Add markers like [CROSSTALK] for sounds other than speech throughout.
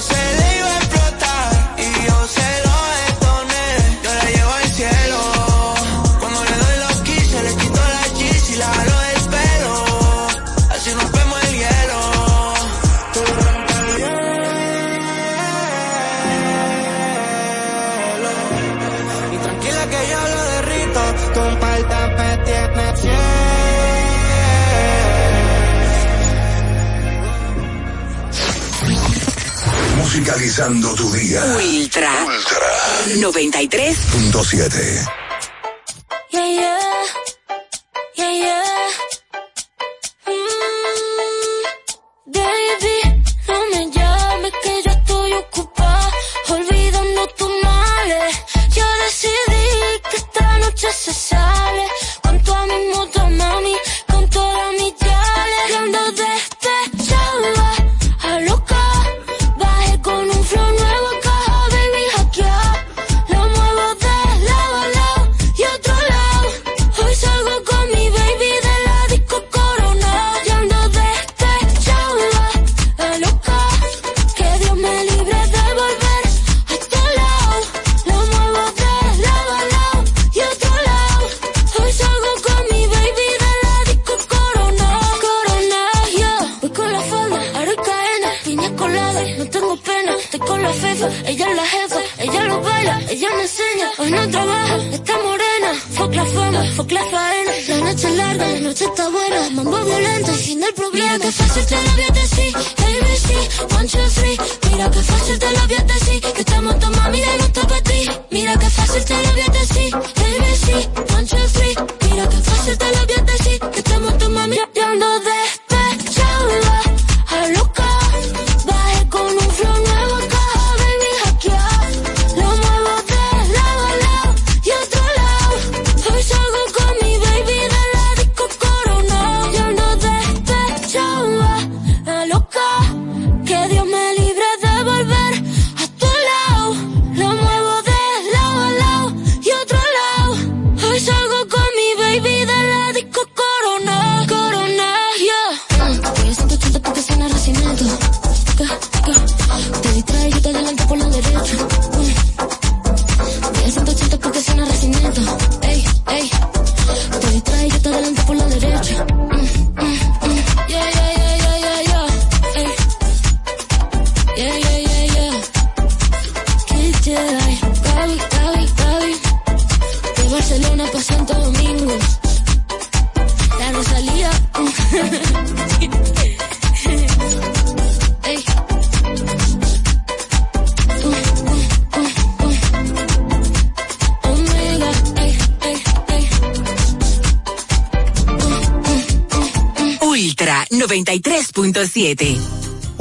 conocer. Ultra. Ultra. 93.7.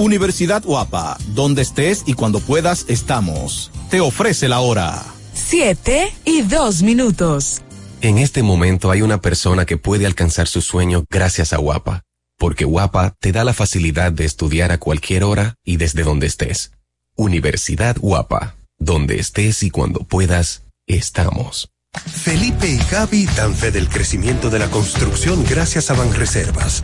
Universidad Guapa, donde estés y cuando puedas estamos. Te ofrece la hora. Siete y dos minutos. En este momento hay una persona que puede alcanzar su sueño gracias a Guapa, porque Guapa te da la facilidad de estudiar a cualquier hora y desde donde estés. Universidad Guapa, donde estés y cuando puedas, estamos. Felipe y Gaby dan fe del crecimiento de la construcción gracias a Banreservas.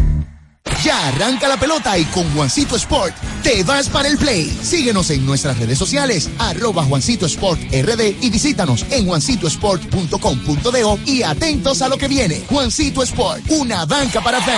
Ya arranca la pelota y con Juancito Sport te vas para el play. Síguenos en nuestras redes sociales, arroba Juancito Sport RD y visítanos en juancitosport.com.de y atentos a lo que viene. Juancito Sport, una banca para fans.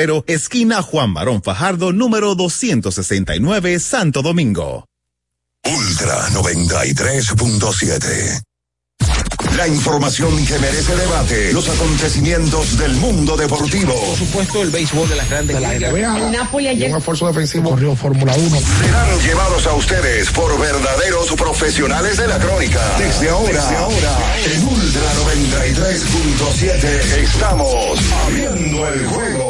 febrero, esquina Juan Barón Fajardo, número 269, Santo Domingo. Ultra 93.7. La información que merece debate, los acontecimientos del mundo deportivo. Por supuesto, el béisbol de las grandes de la NBA. El Napoli ayer. Un esfuerzo defensivo. Corrió Fórmula 1. Serán llevados a ustedes por verdaderos profesionales de la crónica. Desde ahora, Desde ahora en Ultra 93.7 estamos abriendo el juego.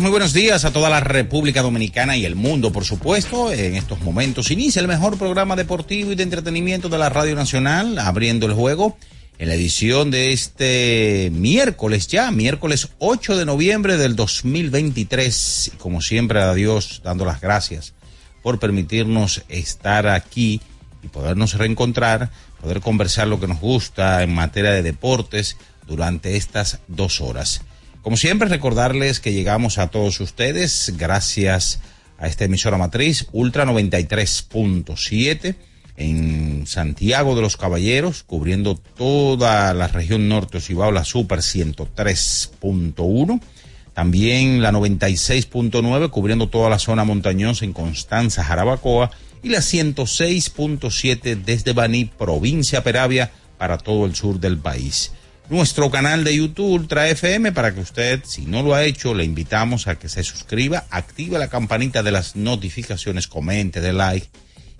Muy buenos días a toda la República Dominicana y el mundo, por supuesto. En estos momentos inicia el mejor programa deportivo y de entretenimiento de la Radio Nacional, abriendo el juego en la edición de este miércoles ya, miércoles 8 de noviembre del 2023. Y como siempre, a Dios dando las gracias por permitirnos estar aquí y podernos reencontrar, poder conversar lo que nos gusta en materia de deportes durante estas dos horas. Como siempre, recordarles que llegamos a todos ustedes gracias a esta emisora matriz Ultra 93.7 en Santiago de los Caballeros, cubriendo toda la región norte Cibao, la Super 103.1. También la 96.9, cubriendo toda la zona montañosa en Constanza, Jarabacoa. Y la 106.7 desde Baní, provincia Peravia, para todo el sur del país nuestro canal de YouTube Ultra FM para que usted, si no lo ha hecho, le invitamos a que se suscriba, active la campanita de las notificaciones, comente, de like.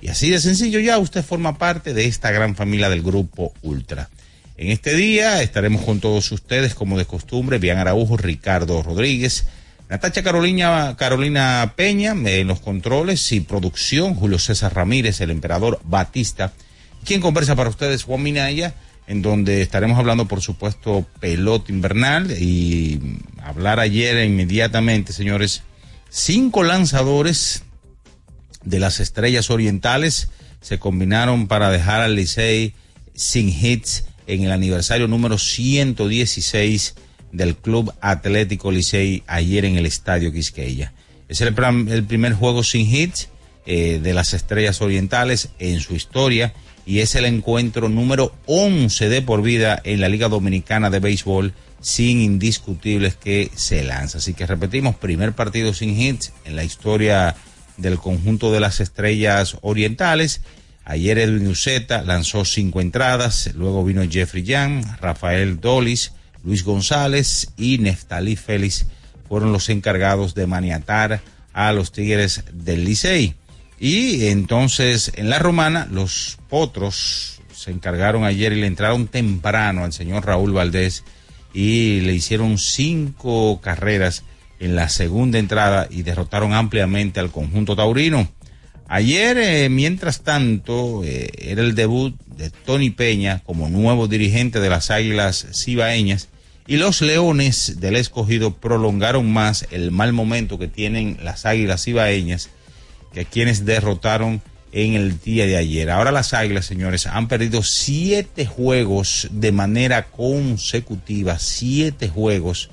Y así de sencillo ya usted forma parte de esta gran familia del grupo Ultra. En este día estaremos con todos ustedes, como de costumbre, Bian Araujo, Ricardo Rodríguez, Natacha Carolina, Carolina Peña en los controles y producción, Julio César Ramírez, el emperador Batista. Quien conversa para ustedes, Juan Minaya en donde estaremos hablando, por supuesto, pelota invernal y hablar ayer inmediatamente, señores, cinco lanzadores de las estrellas orientales se combinaron para dejar al Licey sin hits en el aniversario número 116 del Club Atlético Licey ayer en el Estadio Quisqueya. Es el, primer juego sin hits eh, de las Estrellas Orientales en su historia y es el encuentro número 11 de por vida en la Liga Dominicana de Béisbol sin indiscutibles que se lanza. Así que repetimos, primer partido sin hits en la historia del conjunto de las Estrellas Orientales. Ayer Edwin Uceta lanzó cinco entradas, luego vino Jeffrey Young, Rafael Dolis, Luis González y Neftalí Félix fueron los encargados de maniatar a los Tigres del Licey. Y entonces en la romana los potros se encargaron ayer y le entraron temprano al señor Raúl Valdés y le hicieron cinco carreras en la segunda entrada y derrotaron ampliamente al conjunto taurino. Ayer, eh, mientras tanto, eh, era el debut de Tony Peña como nuevo dirigente de las Águilas Cibaeñas y los Leones del Escogido prolongaron más el mal momento que tienen las Águilas Cibaeñas que quienes derrotaron en el día de ayer. Ahora las Águilas, señores, han perdido siete juegos de manera consecutiva, siete juegos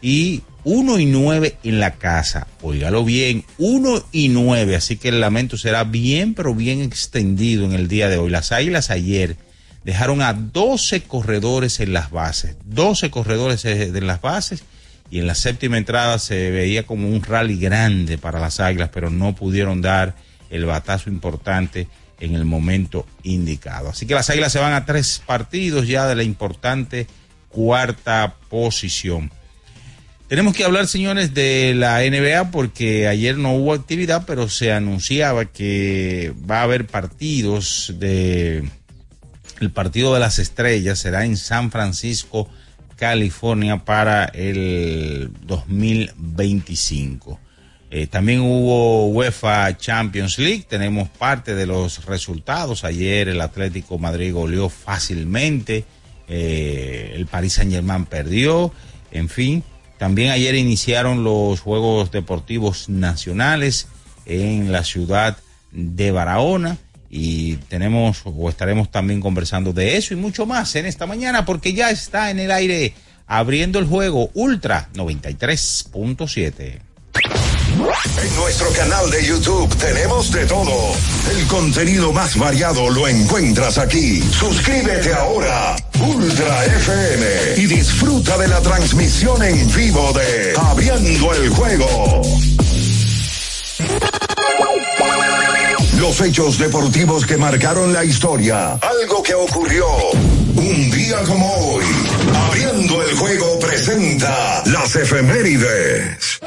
y uno y nueve en la casa. Óigalo bien, uno y nueve. Así que el lamento será bien, pero bien extendido en el día de hoy. Las Águilas ayer dejaron a 12 corredores en las bases, 12 corredores en las bases. Y en la séptima entrada se veía como un rally grande para las Águilas, pero no pudieron dar el batazo importante en el momento indicado. Así que las Águilas se van a tres partidos ya de la importante cuarta posición. Tenemos que hablar, señores, de la NBA porque ayer no hubo actividad, pero se anunciaba que va a haber partidos de el partido de las estrellas será en San Francisco, California para el 2025. Eh, también hubo UEFA Champions League, tenemos parte de los resultados. Ayer el Atlético Madrid goleó fácilmente, eh, el Paris Saint Germain perdió, en fin. También ayer iniciaron los Juegos Deportivos Nacionales en la ciudad de Barahona y tenemos o estaremos también conversando de eso y mucho más en esta mañana porque ya está en el aire abriendo el juego Ultra 93.7. En nuestro canal de YouTube tenemos de todo. El contenido más variado lo encuentras aquí. Suscríbete ahora Ultra FM y disfruta de la transmisión en vivo de Abriendo el juego. Los hechos deportivos que marcaron la historia. Algo que ocurrió un día como hoy. Abriendo el juego presenta las efemérides.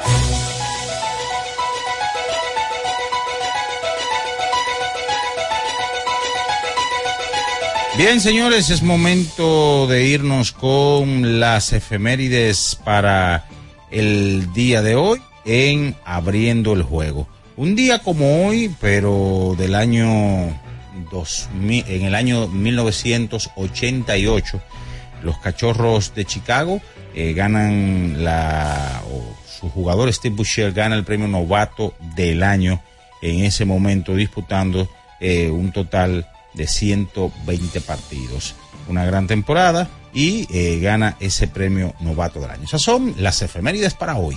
Bien, señores, es momento de irnos con las efemérides para el día de hoy en Abriendo el Juego. Un día como hoy, pero del año 2000, en el año 1988, los Cachorros de Chicago eh, ganan la, o su jugador Steve Boucher gana el premio novato del año en ese momento disputando eh, un total de 120 partidos. Una gran temporada y eh, gana ese premio novato del año. Esas son las efemérides para hoy.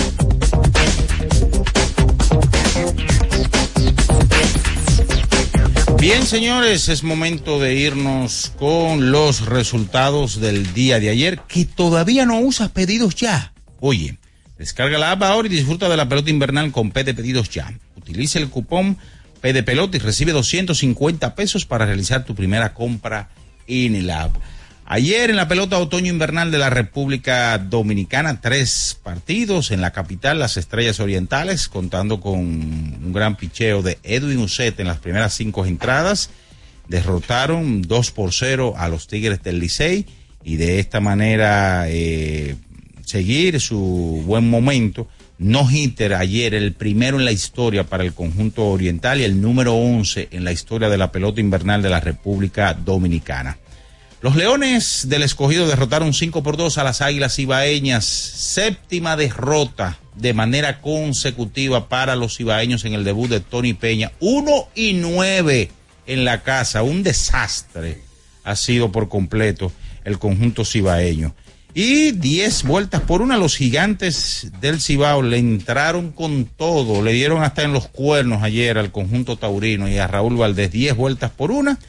Bien, señores, es momento de irnos con los resultados del día de ayer, que todavía no usas pedidos ya. Oye, descarga la app ahora y disfruta de la pelota invernal con P de pedidos ya. Utiliza el cupón P de pelota y recibe 250 pesos para realizar tu primera compra en el app. Ayer en la pelota otoño-invernal de la República Dominicana, tres partidos en la capital, las Estrellas Orientales, contando con un gran picheo de Edwin Uset en las primeras cinco entradas. Derrotaron 2 por 0 a los Tigres del Licey y de esta manera eh, seguir su buen momento. No hitter ayer, el primero en la historia para el conjunto oriental y el número 11 en la historia de la pelota invernal de la República Dominicana. Los Leones del Escogido derrotaron 5 por 2 a las Águilas Ibaeñas. Séptima derrota de manera consecutiva para los ibaeños en el debut de Tony Peña. 1 y 9 en la casa. Un desastre ha sido por completo el conjunto cibaeño. Y 10 vueltas por una, los gigantes del Cibao le entraron con todo, le dieron hasta en los cuernos ayer al conjunto taurino y a Raúl Valdés 10 vueltas por una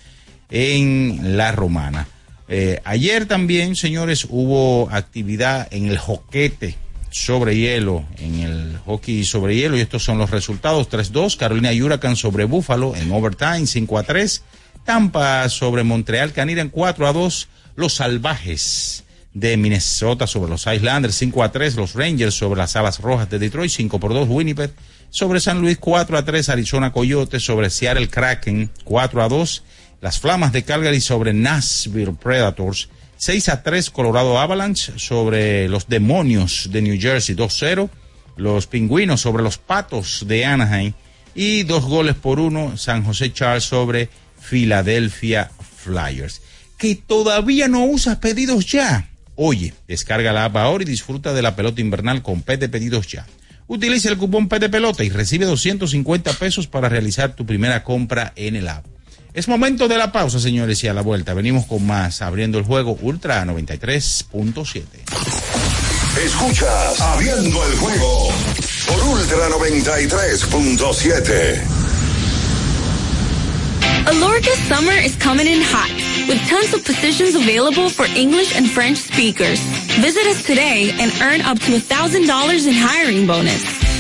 en la romana. Eh, ayer también, señores, hubo actividad en el joquete sobre hielo, en el hockey sobre hielo, y estos son los resultados: 3-2, Carolina Huracán sobre Búfalo en overtime, 5-3, Tampa sobre Montreal Canira en 4-2, Los Salvajes de Minnesota sobre los Islanders, 5 3, los Rangers sobre las Alas Rojas de Detroit, 5 2, Winnipeg sobre San Luis, 4 3, Arizona Coyotes sobre Seattle Kraken, 4 2, las Flamas de Calgary sobre Nashville Predators, 6 a 3 Colorado Avalanche sobre los Demonios de New Jersey 2-0, los Pingüinos sobre los Patos de Anaheim y dos goles por uno San José Charles sobre Philadelphia Flyers. Que todavía no usas pedidos ya. Oye, descarga la app ahora y disfruta de la pelota invernal con P de pedidos ya. Utiliza el cupón P de pelota y recibe 250 pesos para realizar tu primera compra en el app. Es momento de la pausa, señores, y a la vuelta venimos con más, abriendo el juego Ultra 93.7. Escuchas Abriendo el juego por Ultra 93.7. Alorca summer is coming in hot, with tons of positions available for English and French speakers. Visit us today and earn up to $1,000 in hiring bonus.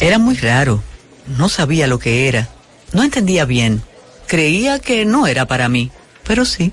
Era muy raro. No sabía lo que era. No entendía bien. Creía que no era para mí, pero sí.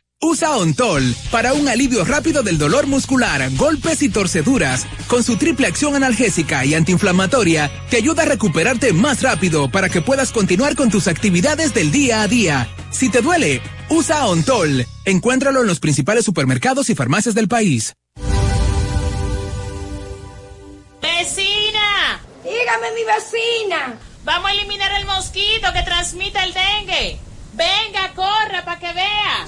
Usa Ontol para un alivio rápido del dolor muscular, golpes y torceduras. Con su triple acción analgésica y antiinflamatoria, te ayuda a recuperarte más rápido para que puedas continuar con tus actividades del día a día. Si te duele, usa Ontol. Encuéntralo en los principales supermercados y farmacias del país. ¡Vecina! Dígame, mi vecina. Vamos a eliminar el mosquito que transmite el dengue. Venga, corra para que vea.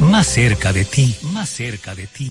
más cerca de ti, más cerca de ti.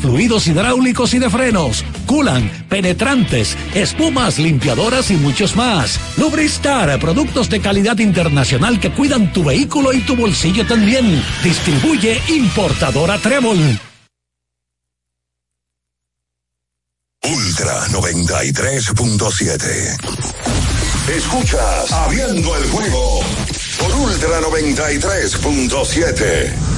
fluidos hidráulicos y de frenos, culan, penetrantes, espumas, limpiadoras y muchos más. Lubristar, productos de calidad internacional que cuidan tu vehículo y tu bolsillo también. Distribuye importadora Trébol. Ultra 93.7. Escuchas Abriendo el juego por Ultra 93.7.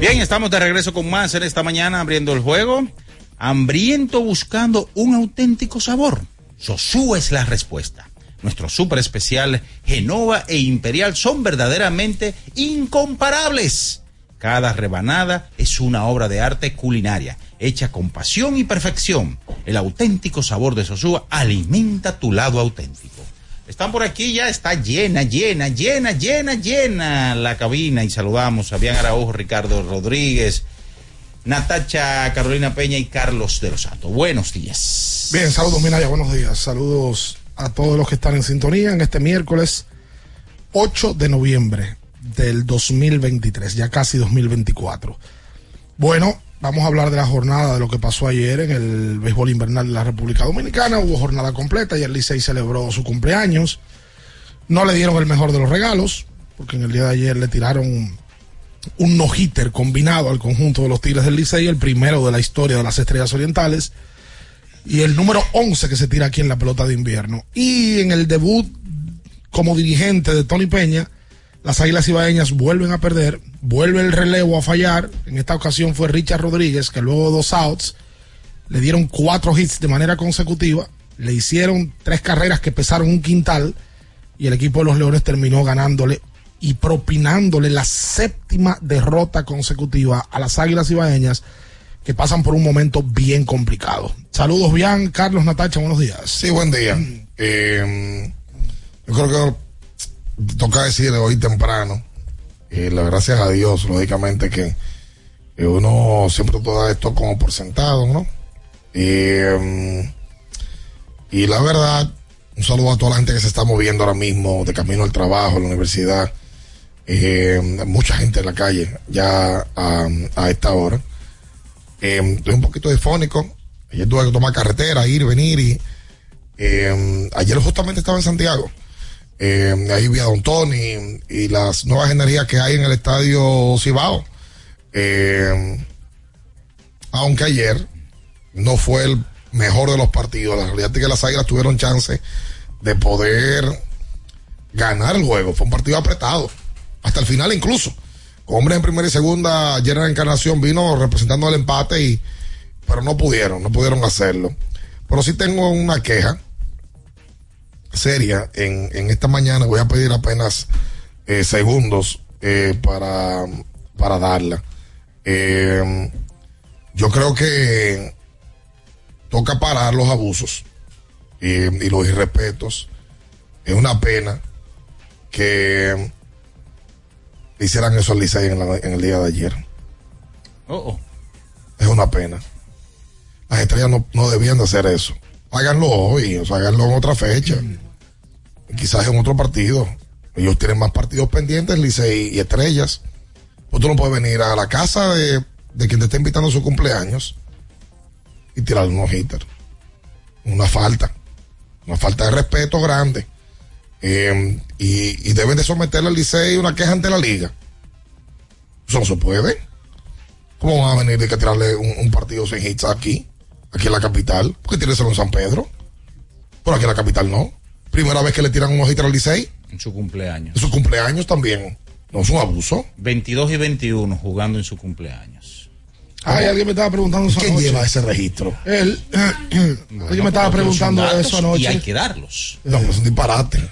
Bien, estamos de regreso con más esta mañana abriendo el juego. Hambriento buscando un auténtico sabor. Sosú es la respuesta. Nuestro súper especial Genova e Imperial son verdaderamente incomparables. Cada rebanada es una obra de arte culinaria, hecha con pasión y perfección. El auténtico sabor de Sosúa alimenta tu lado auténtico. Están por aquí, ya está llena, llena, llena, llena, llena la cabina y saludamos a Fabián Araujo, Ricardo Rodríguez, Natacha, Carolina Peña y Carlos de los Santos. Buenos días. Bien, saludos Minaya, buenos días. Saludos a todos los que están en sintonía en este miércoles 8 de noviembre del 2023, ya casi 2024. Bueno, Vamos a hablar de la jornada de lo que pasó ayer en el béisbol invernal de la República Dominicana. Hubo jornada completa y el Licey celebró su cumpleaños. No le dieron el mejor de los regalos, porque en el día de ayer le tiraron un no-hitter combinado al conjunto de los Tigres del Licey, el primero de la historia de las Estrellas Orientales, y el número 11 que se tira aquí en la pelota de invierno. Y en el debut como dirigente de Tony Peña, las Águilas Ibaeñas vuelven a perder, vuelve el relevo a fallar. En esta ocasión fue Richard Rodríguez, que luego dos outs le dieron cuatro hits de manera consecutiva, le hicieron tres carreras que pesaron un quintal y el equipo de los Leones terminó ganándole y propinándole la séptima derrota consecutiva a las Águilas Ibaeñas que pasan por un momento bien complicado. Saludos, bien, Carlos Natacha, buenos días. Sí, buen día. Eh, yo creo que toca decir hoy temprano, eh, la gracias a Dios, lógicamente que uno siempre todo esto como por sentado, ¿no? Mm, y la verdad, un saludo a toda la gente que se está moviendo ahora mismo de camino al trabajo, a la universidad. Eh, mucha gente en la calle ya a, esta hora. Eh, estoy un poquito difónico. Ayer tuve que tomar carretera, ir, venir y ayer justamente estaba en Santiago eh, ahí vi Don Tony y las nuevas energías que hay en el estadio Cibao. Eh, aunque ayer no fue el mejor de los partidos, la realidad es que las Águilas tuvieron chance de poder ganar el juego. Fue un partido apretado, hasta el final incluso. Hombres en primera y segunda, ayer en la encarnación vino representando el empate y pero no pudieron, no pudieron hacerlo. Pero sí tengo una queja seria en, en esta mañana. Voy a pedir apenas eh, segundos eh, para, para darla. Eh, yo creo que toca parar los abusos y los irrespetos. Es una pena que hicieran eso al Licey en, el día de ayer. Oh, oh. Es una pena. Las estrellas no, no debían de hacer eso háganlo hoy, o sea, háganlo en otra fecha. Quizás en otro partido. Ellos tienen más partidos pendientes, Licey y Estrellas. Pues tú no puedes venir a la casa de, quien te está invitando a su cumpleaños y tirar unos hitters. Una falta. Una falta de respeto grande. Eh, y, deben de someterle al Licey una queja ante la liga. Eso no se puede. ¿Cómo van a venir de que tirarle un, partido sin hits aquí? Aquí en la capital. ¿Por qué tirárselo en San Pedro? Por aquí en la capital no. Primera vez que le tiran unos hits al Licey. En su cumpleaños. En su cumpleaños también. No es un abuso. 22 y 21 jugando en su cumpleaños. Ay, alguien me estaba preguntando eso ¿Quién anoche. lleva ese registro? Él, [CLEARS THROAT] alguien me estaba preguntando eso anoche. Y hay que darlos. No, es un disparate.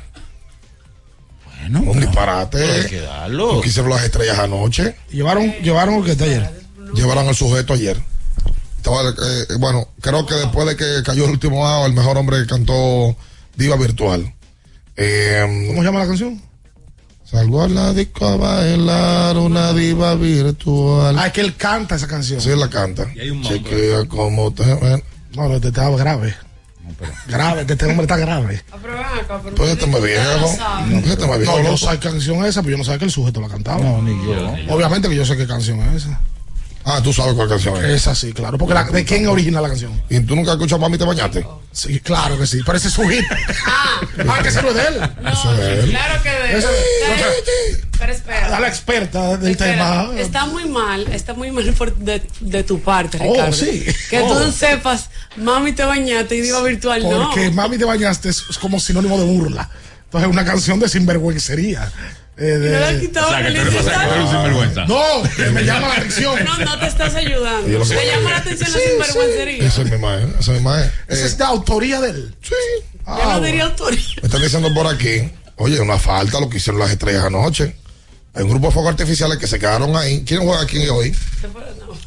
Bueno, un disparate. hay que darlo. Lo que hicieron las estrellas anoche. Llevaron, llevaron el que está ayer. Llevaron al sujeto ayer. Estaba, eh, bueno, creo que después de que cayó el último out, el mejor hombre que cantó Diva Virtual. Eh, ¿Cómo se llama la canción? Salgo a la disco a bailar una diva virtual. Ah, es que él canta esa canción. Sí, la canta. Y hay un Chequea cómo te ven. No, no, este está grave. Grave, que este hombre está grave. Pues este me viejo. Pues este me viejo. No, yo loco. sé qué canción es esa, pero yo no sabía que el sujeto la cantaba. No, ni yo. Obviamente que yo sé qué canción es esa. Ah, tú sabes cuál canción es. Esa sí, claro. Porque la- ¿de quién origina la canción? ¿Y tú nunca escuchas Mami te bañaste? Sí, claro que sí. Pero ese es su hit. [LAUGHS] ah, que ese no es de él. Eso es de él. Claro que de Ese- Pero espera. A la experta del Espera, tema. Está muy mal, está muy mal por- de, de tu parte, Oh, Ricardo. sí. Que Oh. tú sepas, mami te bañaste y diva virtual, no. Porque Mami te bañaste es, es como sinónimo de burla. Entonces es una canción de sinvergüencería. Eh, de- No le has quitado O sea, que tú el eres- o sea, que tú eres un sinvergüenza. No, que me llama la atención. No, no te estás ayudando. Que- Te llama la atención la Sí, sinvergüencería. Esa es mi madre. Esa es mi madre. Esa Eh, es de autoría de él. Sí. Ah, Yo no diría autoría. Me están diciendo por aquí, oye, una falta lo que hicieron las estrellas anoche. Hay un grupo de fuegos artificiales que se quedaron ahí. ¿Quién juega aquí hoy?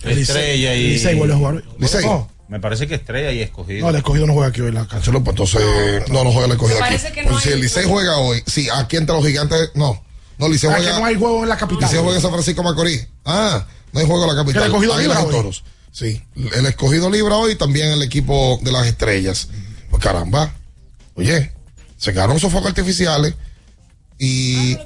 Estrella y. Licey vuelve a jugar hoy. Licey. No, Me parece que Estrella y Escogido. no, el escogido no juega aquí hoy la. Chulo, pues entonces, no, no juega el escogido aquí. Pues si el Licey juega hoy, sí, aquí entre los gigantes, no. No, Licey Ah, juega. que no hay juego en la capital. Licey juega en San Francisco Macorís. Ah, no hay juego en la capital. El escogido libra y hoy. toros. Sí, el escogido libra hoy también el equipo de las estrellas. Pues caramba. Oye, se quedaron esos focos artificiales y,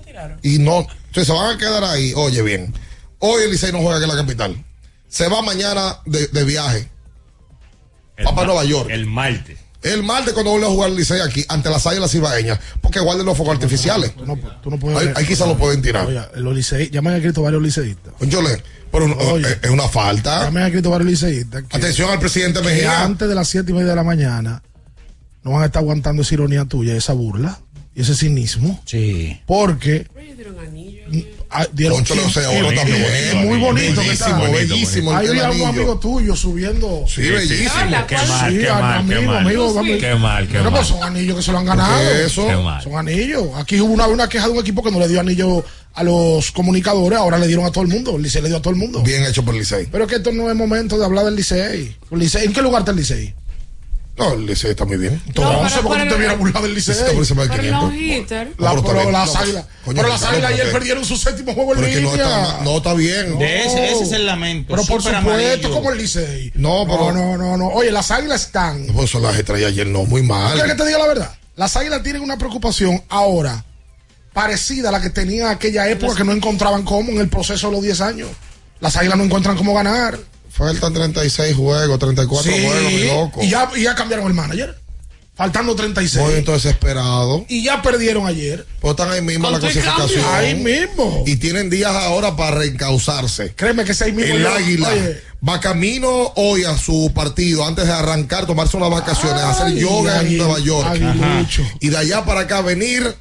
y no, entonces se van a quedar ahí. Oye, bien. Hoy el Licey no juega aquí en la capital. Se va mañana de, de viaje. El Va para Nueva York. El martes. El martes cuando vuelve a jugar el Licey aquí, ante las águilas ibaeñas, porque guarden los fuegos artificiales. Tú no, tú no puedes. Ahí, ahí quizás lo pueden tirar. Oye, los liceí, ya me han escrito varios liceístas. Yo le, pero no, Oye. es- una falta. Ya me han escrito varios liceístas. que- Atención al presidente que Mejía. antes de las siete y media de la mañana no van a estar aguantando esa ironía tuya, esa burla y ese cinismo. Sí. Porque ah, dieron Concho, o sea, ahora también. es muy bonito que está. Bellísimo, bellísimo el- Ahí había un amigo tuyo subiendo. Sí, bellísimo. Qué mal, Sí, qué mal, qué amigo, mal. amigo, vamos. Qué mal, qué Pero mal. pues son anillos que se lo han ganado. ¿Qué es eso? Qué mal. Son anillos. Aquí hubo una, una queja de un equipo que no le dio anillo a los comunicadores, ahora le dieron a todo el mundo. El Licey le dio a todo el mundo. Bien hecho por el Licey. Pero que esto no es momento de hablar del Licey. El Licey- ¿En qué lugar está el Licey? No, el Licey está muy bien. Entonces, ¿por qué tú te hubieras burlado del Licey? Está por encima de Pero 500. no hitter. No, La- pero pero las No, águilas. pero las águilas ayer perdieron su séptimo juego en que no línea. está, no está bien. De ese, ese es el lamento. Pero por supuesto, amarillo. como el Licey. No, pero- No, no, no, no. Oye, las águilas están. Pues son las ayer, no, muy mal. ¿Quieres que te diga la verdad? Las águilas tienen una preocupación ahora parecida a la que tenían en aquella época que no encontraban cómo en el proceso de los 10 años. Las águilas no encuentran cómo ganar. Faltan 36 juegos, 34 Sí, juegos, mi loco. y ya, y ya cambiaron el manager. Faltando 36. Muy desesperado. Y ya perdieron ayer. Pues están ahí mismo en la ¿Con qué clasificación. Ahí mismo. Y tienen días ahora para reencauzarse. Créeme que ese ahí mismo. El águila Oye, va camino hoy a su partido antes de arrancar, tomarse unas vacaciones, hacer Ay, yoga en Nueva York. aguilucho. Y de allá para acá venir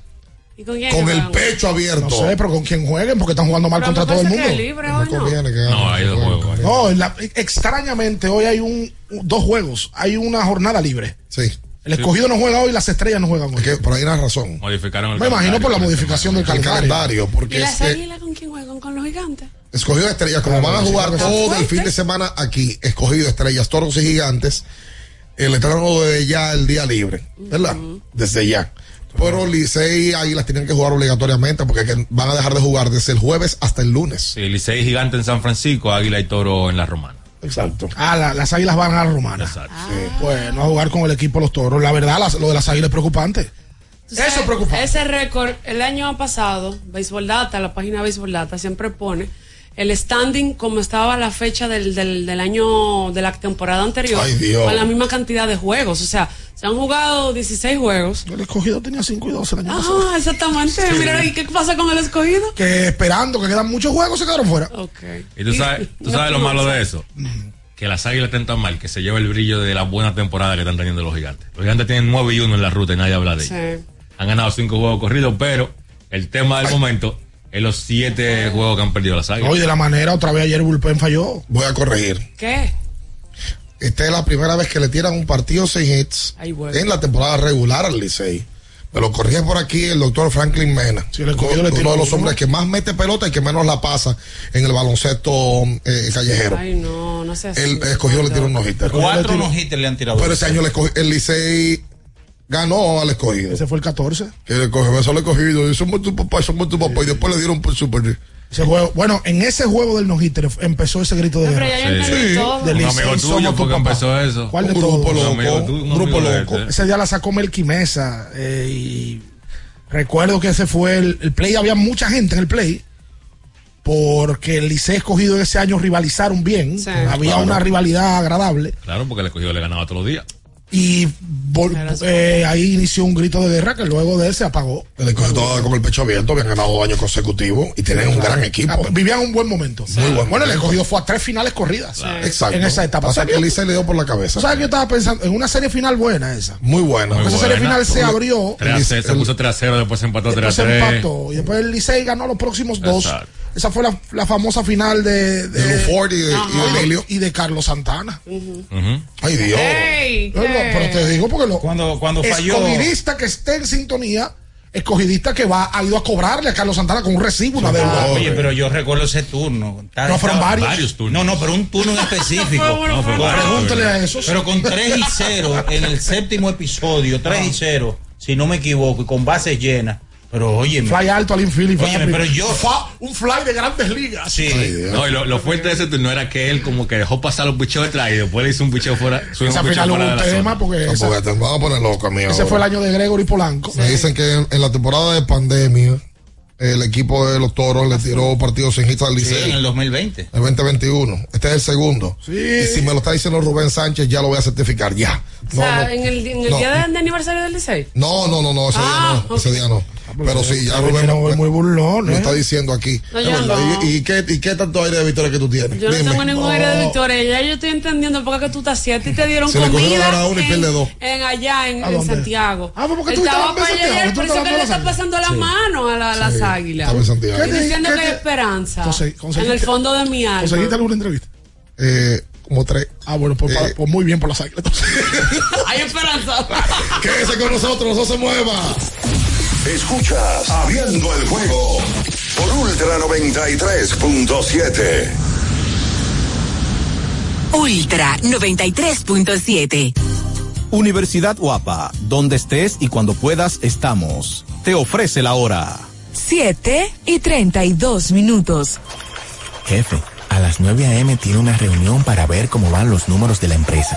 ¿Y con quién con el pecho abierto. no sé, pero con quién jueguen porque están jugando mal Pero contra todo el mundo. que es libre No que No, hay dos juegos. No, en la- extrañamente hoy hay un, dos juegos. Hay una jornada libre. Sí. El escogido no juega hoy, las estrellas no juegan hoy. Es que por ahí hay una razón. Modificaron el Me imagino por la modificación del El calendario. calendario, ¿Y porque las es que águilas con quién juegan? ¿Con los gigantes? escogido estrellas, como van a jugar sí, todo el fin de semana aquí, escogido estrellas, toros y gigantes, el eterno de ya el día libre, ¿verdad? Desde ya. Pero Licey y Águilas tienen que jugar obligatoriamente porque que van a dejar de jugar desde el jueves hasta el lunes. Sí, Licey gigante en San Francisco, Águila y Toro en la Romana. Exacto. Ah, la- las águilas van a la romana. Exacto. Bueno, a jugar con el equipo de los toros. La verdad, las- lo de las águilas es preocupante. Sabes, Eso es preocupante. Ese récord, el año pasado, Baseball Data, la página Baseball Data, siempre pone el standing como estaba la fecha del, del, del año de la temporada anterior, Ay, Dios. con la misma cantidad de juegos. O sea, se han jugado 16 juegos. El escogido tenía 5 y 12 el año pasado. Ah, exactamente. Mira, ¿y qué pasa con el escogido? Que esperando que quedan muchos juegos se quedaron fuera. Y tú sabes, tú sabes lo malo de eso. Que las águilas estén tan mal que se lleva el brillo de la buena temporada que están teniendo los gigantes. Los gigantes tienen 9 y 1 en la ruta y nadie habla de ellos. Sí. Han ganado 5 juegos corridos, pero el tema del momento es los 7 juegos que han perdido las águilas. Hoy de la manera, otra vez ayer el bullpen falló. Voy a corregir. ¿Qué? Esta es la primera vez que le tiran un partido sin hits Ay, bueno. en la temporada regular al Licey. Me lo corrige por aquí el doctor Franklin Mena. el escogido le uno tiró de los uno. hombres que más mete pelota y que menos la pasa en el baloncesto eh, callejero. Ay, no, no sé. El escogido le tiró un no-hitter. Cuatro no-hitters le han tirado. Pero ese año el, escogi- el Licey ganó al escogido. Ese fue el 14. Que el escogido, eso el escogido. Y somos tu papá, somos tu papá. Y después le dieron por super. Ese juego, bueno, en ese juego del no-hitter empezó ese grito de guerra. entendí todo. Del Un amigo tuyo somos tu fue que papá. empezó eso. ¿Cuál de Un grupo todos? Un amigo loco. Un grupo de loco. este. Ese día la sacó Melqui Mesa. eh, y recuerdo que ese fue el, el play. Había mucha gente en el play. Porque el Licey escogido ese año rivalizaron bien. Había Claro. una rivalidad agradable. Claro, porque el escogido le ganaba todos los días. Y vol- eh, ahí inició un grito de guerra que luego de él se apagó. Estaba con el pecho abierto. Habían ganado dos años consecutivos. Y tienen un gran equipo. Ah, Vivían un buen momento. Muy buen bueno, el escogido fue a tres finales corridas. Exacto. En esa etapa. Pasa ¿Sabes que el le dio por la cabeza. ¿Tú sabes que yo estaba pensando? En una serie final buena esa. Muy buena. Esa serie final se abrió. 3 a 0, se puso 3 a 0, después se empató 3 Después a se 3. empató. Y después el Licey ganó los próximos dos. Exacto. Esa fue la, la famosa final de, de, De Luford y de- y de Emilio. Y de Carlos Santana. Ay, Dios. Pero te digo porque lo. Cuando, cuando falló. Escogidista que esté en sintonía, escogidista que va, ha ido a cobrarle a Carlos Santana con un recibo, una deuda. Oye, pero yo recuerdo ese turno. No, fueron estaba- varios. No, no, pero un turno en [LAUGHS] específico. No. Pregúntale a esos. Pero con 3 y 0 en el séptimo episodio, 3 y 0, si no me equivoco, y con bases llenas. Pero oye, Fly alto al infield. pero yo- Fa- un fly de grandes ligas. sí. No, y lo, lo fuerte de ese turno era que él como que dejó pasar los picheos detrás y después le hizo un picheo fuera. Esa final hubo un tema porque No, esa- porque te vamos a poner loco, amigo. ese fue el año de Gregory Polanco. Me dicen que en, en la temporada de pandemia, el equipo de los toros le tiró partidos sin hits al Sí, Licey. en el 2020. El 2021. Este es el segundo. Sí. Y si me lo está diciendo Rubén Sánchez, ya lo voy a certificar. Ya. O No, sea, no. en el, en el No. día de, de aniversario del Licey. No, no, no, no, ese Ah, día no. Ese día no. Pero sí, ya Rubén Pero es muy burlón, lo ¿eh? está diciendo aquí. No, no. ¿Y, y qué, ¿Y qué tanto aire de victoria que tú tienes? Yo no Dime. tengo ningún aire de victoria. Ya yo estoy entendiendo por qué tú estás así. A ti te dieron Se le cogió comida y en, pierde dos. en allá, en, ¿A en dónde? Santiago. Ah, pues, ¿por qué Él tú estaba estabas en para Santiago? allá, ¿Tú por eso que le está pasando la mano a, la- a las águilas. estaba en Santiago. ¿Qué diciendo qué que hay esperanza. En el fondo de mi alma. ¿Conseguiste alguna entrevista? Eh, como tres. Ah, bueno, pues, Eh. para- pues muy bien por las águilas. [LAUGHS] Hay esperanza. [LAUGHS] Quédese con nosotros, no se mueva. Escuchas Abriendo el juego por Ultra 93.7. Ultra 93.7. Universidad Guapa, donde estés y cuando puedas estamos. Te ofrece la hora. 7 y 32 minutos. Jefe, a las 9 a.m. tiene una reunión para ver cómo van los números de la empresa.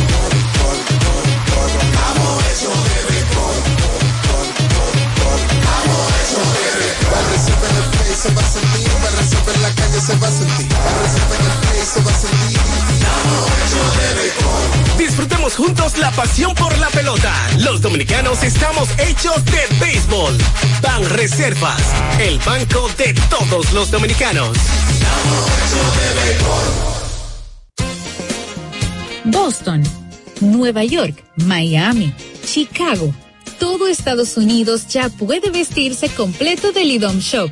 Se va a sentir, va a sentir, reserva en se va a sentir. Disfrutemos juntos la pasión por la pelota. Los dominicanos estamos hechos de béisbol. Ban Reservas, el banco de todos los dominicanos. Boston, Nueva York, Miami, Chicago. Todo Estados Unidos ya puede vestirse completo del IDOM Shop.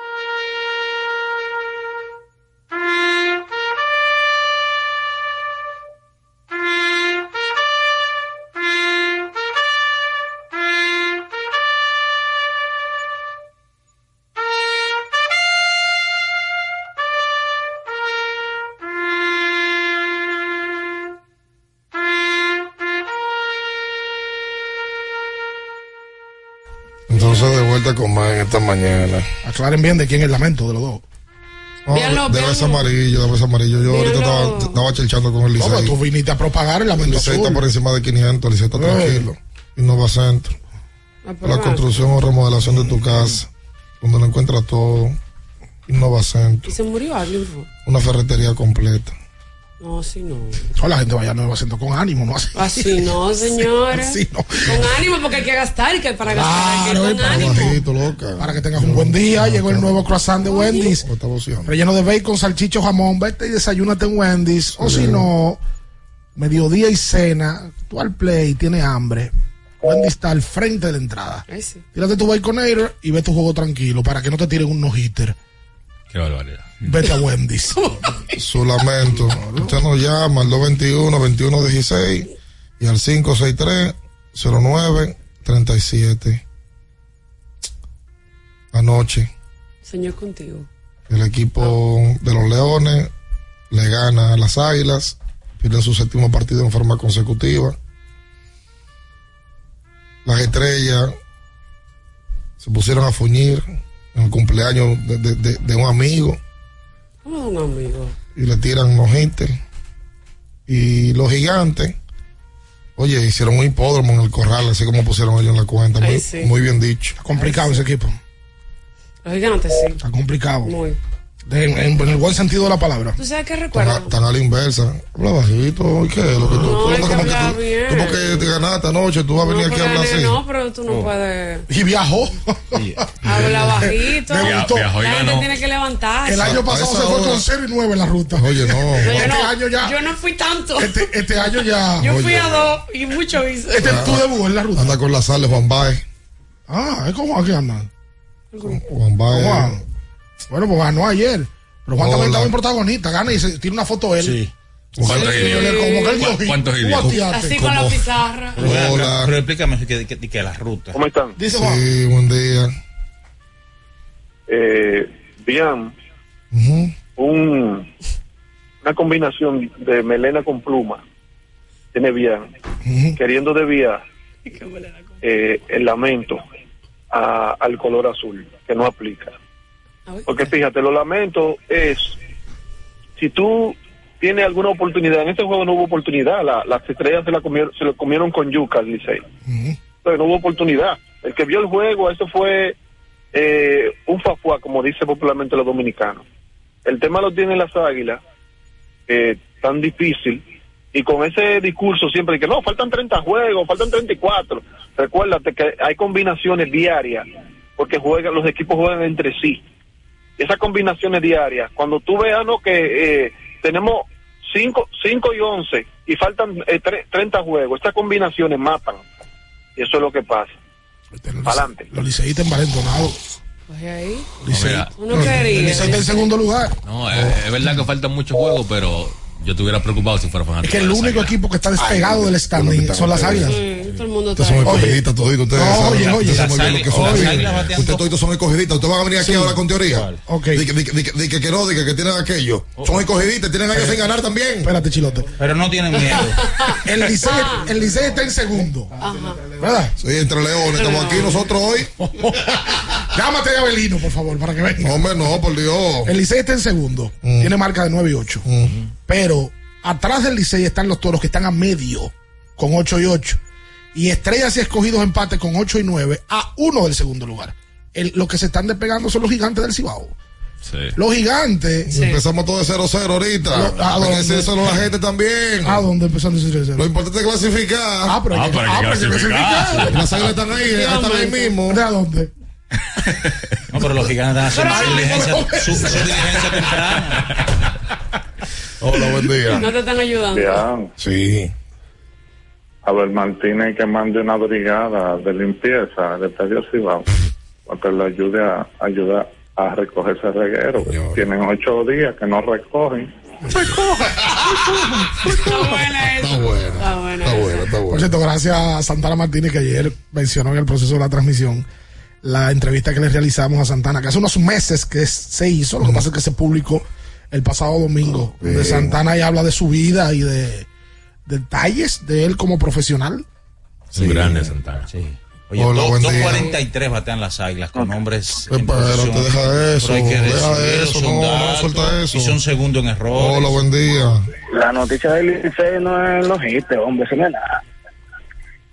Entonces, de vuelta con más en esta mañana. Aclaren bien de quién es el lamento de los dos. No, Véanlo, debe véanlo. ser amarillo, debe ser amarillo. Yo ahorita estaba, estaba chelchando con el No, pero Licey. tú viniste a propagar el El lamento Licey azul. está por encima de 500, el Licey está tranquilo. Innova Centro. La construcción o remodelación de tu casa, donde lo encuentras todo. Innova Centro. ¿Y se murió alguien? Una ferretería completa. No, así no. Toda la gente vaya a Nueva Centro con ánimo, ¿no? Así, Así no, [LAUGHS] señores. Así no. Con ánimo, porque hay que gastar y que para gastar hay que con para ánimo. Bajito, loca. Para que tengas un buen día, llegó el nuevo croissant de Wendy's. Relleno de bacon, salchicho, jamón. Vete y desayúnate en Wendy's. O si no, mediodía y cena. Tú al play, tienes hambre. Wendy's está al frente de la entrada. Tírate tu Baconator y ve tu juego tranquilo para que no te tiren un no-hitter. Qué barbaridad. Vete a Wendy's. [LAUGHS] Su lamento. Usted nos llama al 221-2116 y al 563-0937. Anoche, Señor contigo. el equipo de los Leones le gana a las Águilas, pierde su séptimo partido en forma consecutiva. Las estrellas se pusieron a fuñir en el cumpleaños de, de- de- de un amigo ¿Cómo un amigo? y le tiran unos hitters. Y los gigantes, oye, hicieron un hipódromo en el corral, así como pusieron ellos en la cuenta. Ay, Muy, sí. muy bien dicho. complicado ese equipo. Los gigantes, sí. Está complicado. Muy. De- en, en el buen sentido de la palabra. ¿Tú sabes qué Tan recuerdo? a, tan a la inversa. Habla bajito, ¿y qué es lo que tú, tú andas que como que tú, bien. tú porque te ganaste anoche, tú vas a venir aquí a hablar así. No, pero tú no puedes Y viajó. hablar [LAUGHS] bajito. Me gustó. La gente tiene que levantarse. El año pasado se fue con 0 y 9 en la ruta. Oye, no. No, yo, Este no, año ya. yo no fui tanto. Este, este año ya. yo fui Oye. a dos y mucho hice. Este es tu debut en la ruta. Anda con la sal de Juan Baez. Ah, es como aquí andan. Juan Baez. Bueno, pues ganó ayer. Pero Juan también estaba en protagonista. Gana y se tiene una foto él. Sí. ¿Cuántos Como que él dio hit. ¿Cuántos idiotas? Así con la pizarra. Hola. Pero explícame que, que, que la ruta. ¿Cómo están? Dice Juan. Sí, buen día. Eh, bien, un, una combinación de melena con pluma. Tiene bien, queriendo desviar [LAUGHS] eh, el lamento a- al color azul, que no aplica. Porque fíjate, los lamentos es, si tú tienes alguna oportunidad, en este juego no hubo oportunidad, la- las estrellas se, la comieron, se lo comieron con yuca al Licey. Entonces no hubo oportunidad. El que vio el juego, eso fue eh, un fafuá, como dice popularmente los dominicanos. El tema lo tienen las águilas, eh, tan difícil, y con ese discurso siempre de que no, faltan 30 juegos, faltan 34. Recuérdate que hay combinaciones diarias, porque juegan, los equipos juegan entre sí. Esas combinaciones diarias, cuando tú veas ¿no? que eh, tenemos 5 cinco y 11 y faltan eh, tre- 30 juegos, estas combinaciones matan. Y eso es lo que pasa. Adelante. Los liceístas envalentonados. Pues ahí. Uno No, quería. Está en segundo lugar. No, es, es verdad que faltan muchos juegos, pero yo estuviera preocupado si fuera Es fanático. que el único Águilas. equipo que está despegado del standing son las águilas. Todo el mundo Ustedes está son ahí. escogidistas toditos, ustedes No, saben, oye, oye, ustedes saben lo que son. Ustedes toditos son escogidistas. Ustedes van a venir aquí Sí. ahora con teoría. Ok. Di que, di que- di que- di que- que no, di que, que tienen aquello. Son escogidistas, tienen años sin ganar también. Espérate, chilote. Pero no tienen miedo. [LAUGHS] El Licey, el Licey está en segundo. ¿Verdad? Sí, entre leones. Estamos aquí nosotros hoy. [LAUGHS] Llámate a Abelino, por favor, para que venga. Hombre, no, por Dios. El Licey está en segundo. Tiene marca de 9 y 8. Pero atrás del Licey están los toros que están a medio con 8 y 8. Y Estrellas y Escogidos empate con 8 y 9 a uno del segundo lugar. El- los que se están despegando son los gigantes del Cibao. Sí. Los gigantes. Empezamos todo de 0-0 ahorita. Lo- ¿a dónde? la gente también. ¿A dónde empezando a decir Lo importante es clasificar. Ah, pero hay que- ah, pero hay que clasificar. Las águilas están ahí, están ahí mismo. ¿De a dónde? No, pero los gigantes están haciendo su diligencia temprana. Hola, buen día. No te están ayudando. Sí. A ver, Martínez que mande una brigada de limpieza del Estadio Cibao para que le ayude a ayudar a recoger ese reguero. Tienen ocho días que no recogen. Está buena esa. Está buena. Está buena Está buena, está Por cierto, gracias a Santana Martínez que ayer mencionó en el proceso de la transmisión la entrevista que le realizamos a Santana, que hace unos meses que se hizo, lo que pasa es que se publicó el pasado domingo, donde Santana ahí habla de su vida y de, de detalles de él como profesional. Un grande Santana. Sí. Oye, Hola, día. 2.43 batean las águilas con hombres. en Pero posición. te deja eso, hay que deja eso, no, no suelta eso. Y son segundo en errores. Hola, buen día. La noticia del Licey no es los hits, hombre, eso no es nada.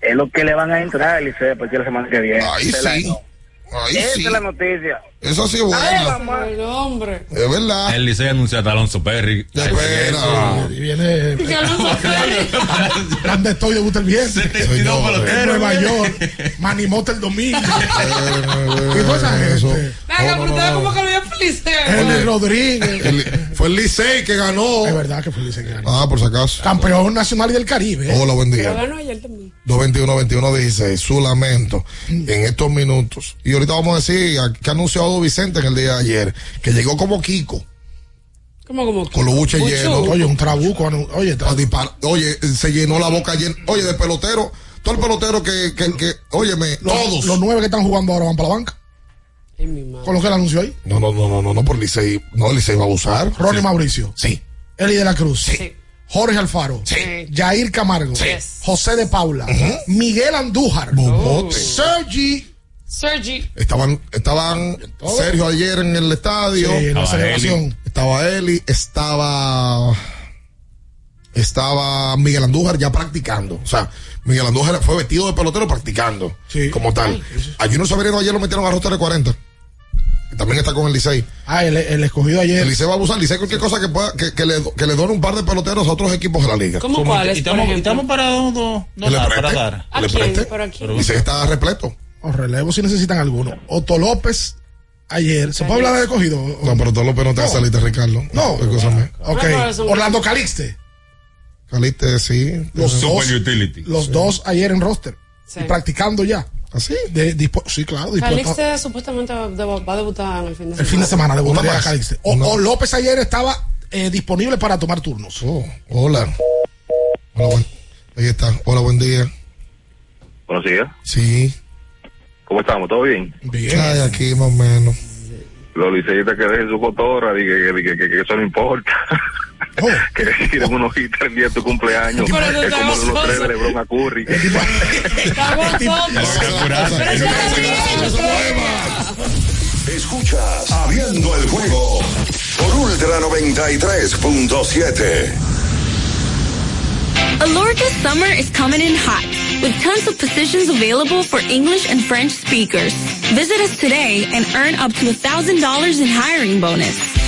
Es lo que le van a entrar al Licey partir de la semana que viene. Ahí sí. Ahí Esa sí. es la noticia. Eso sí es bueno. El hombre. Es verdad. El Licey anunció a Alonso Perry. Espera. Y viene. Y que Alonso [LAUGHS] Ferry. Grande estoy de el viento. En Nueva York. Manimote el domingo. [LAUGHS] y toda esa gente. Venga, pero ustedes como que lo. Eli Rodríguez. El- fue el Licey que ganó. Es verdad que fue el Licey que ganó. Ah, por si acaso. Campeón nacional y del Caribe. Hola, buen Pero día. ganó ayer también. 221-21-16, su lamento en estos minutos. Y ahorita vamos a decir que ha anunciado Vicente en el día de ayer, que llegó como Kiko, ¿Cómo, cómo? con los buches Mucho. llenos. Oye, un trabuco. Oye, Oye, se llenó la boca llena. Oye, de pelotero, todo el pelotero que, que, que óyeme, los, todos. los nueve que están jugando ahora van para la banca. Ay. Con lo que él anunció ahí. No, no, no, no, no, no, por Licey. No, Licey va a abusar. Ronnie Mauricio. Sí. Eli de la Cruz. Sí. Jorge Alfaro. Sí. Jair Camargo. Yes. José de Paula. Miguel Andújar. Bombote. Sergi. Sergi. Estaban, estaban Sergio ayer en el estadio. Sí, en la Estaba celebración. Estaba Eli, estaba. Estaba Miguel Andújar ya practicando. O sea, Miguel Andújar fue vestido de pelotero practicando. Sí. Como tal. A Junior Severino ayer lo metieron a roster de 40. También está con el Licey. Ah, el, el escogido ayer. El Licey va a abusar. El Licey cualquier cosa que pueda, que, que le, que le done un par de peloteros a otros equipos de la liga. ¿Cómo cuáles, y estamos, estamos para do- ¿Le donar, para preste? dar. ¿A ¿Le quién? a? El Licey está repleto. O relevo si necesitan alguno. Otto López ayer. ¿Se puede hablar de escogido? No, pero todos los peloteros te No. saliste, Ricardo. No. Escúchame. Ok. Ah, no, Orlando Calixte. Caliste, sí. Los dos, utility. los dos ayer en roster. Sí. Y practicando ya. ¿Así? De, dispu- sí, claro. Calixte supuestamente va a debutar en el fin de semana. el fin de semana debutaría más. Calixte. O. López ayer estaba eh, disponible para tomar turnos. Oh, hola. Hola, buen, ahí está. Hola, buen día. Buenos días. Sí. ¿Cómo estamos? ¿Todo bien? Bien. Ay, aquí más o menos. Los liceístas que dejen su cotorra, que, que, que- que eso no importa. [LAUGHS] Oh. [LAUGHS] que reciben unos hits el día de tu cumpleaños. Pero es como los tres de. Lebron a Curry. Escuchas Abriendo el juego por Ultra 93.7. Alorca summer is coming in hot, with tons of positions available for English and French speakers. Visit us today and earn up to $1,000 in hiring bonus.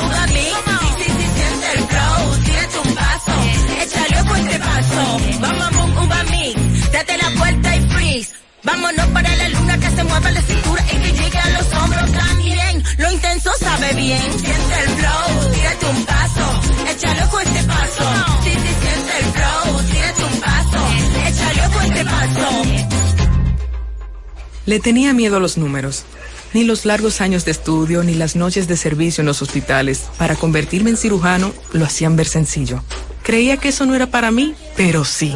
Vámonos para la luna que se mueva la cintura y que llegue a los hombros también. Lo intenso sabe bien. Siente el flow, tírate un paso, échale a este paso. Sí, sí, siente el flow, tírate un paso, échale a este paso. Le tenía miedo a los números. Ni los largos años de estudio ni las noches de servicio en los hospitales para convertirme en cirujano lo hacían ver sencillo. Creía que eso no era para mí, pero sí.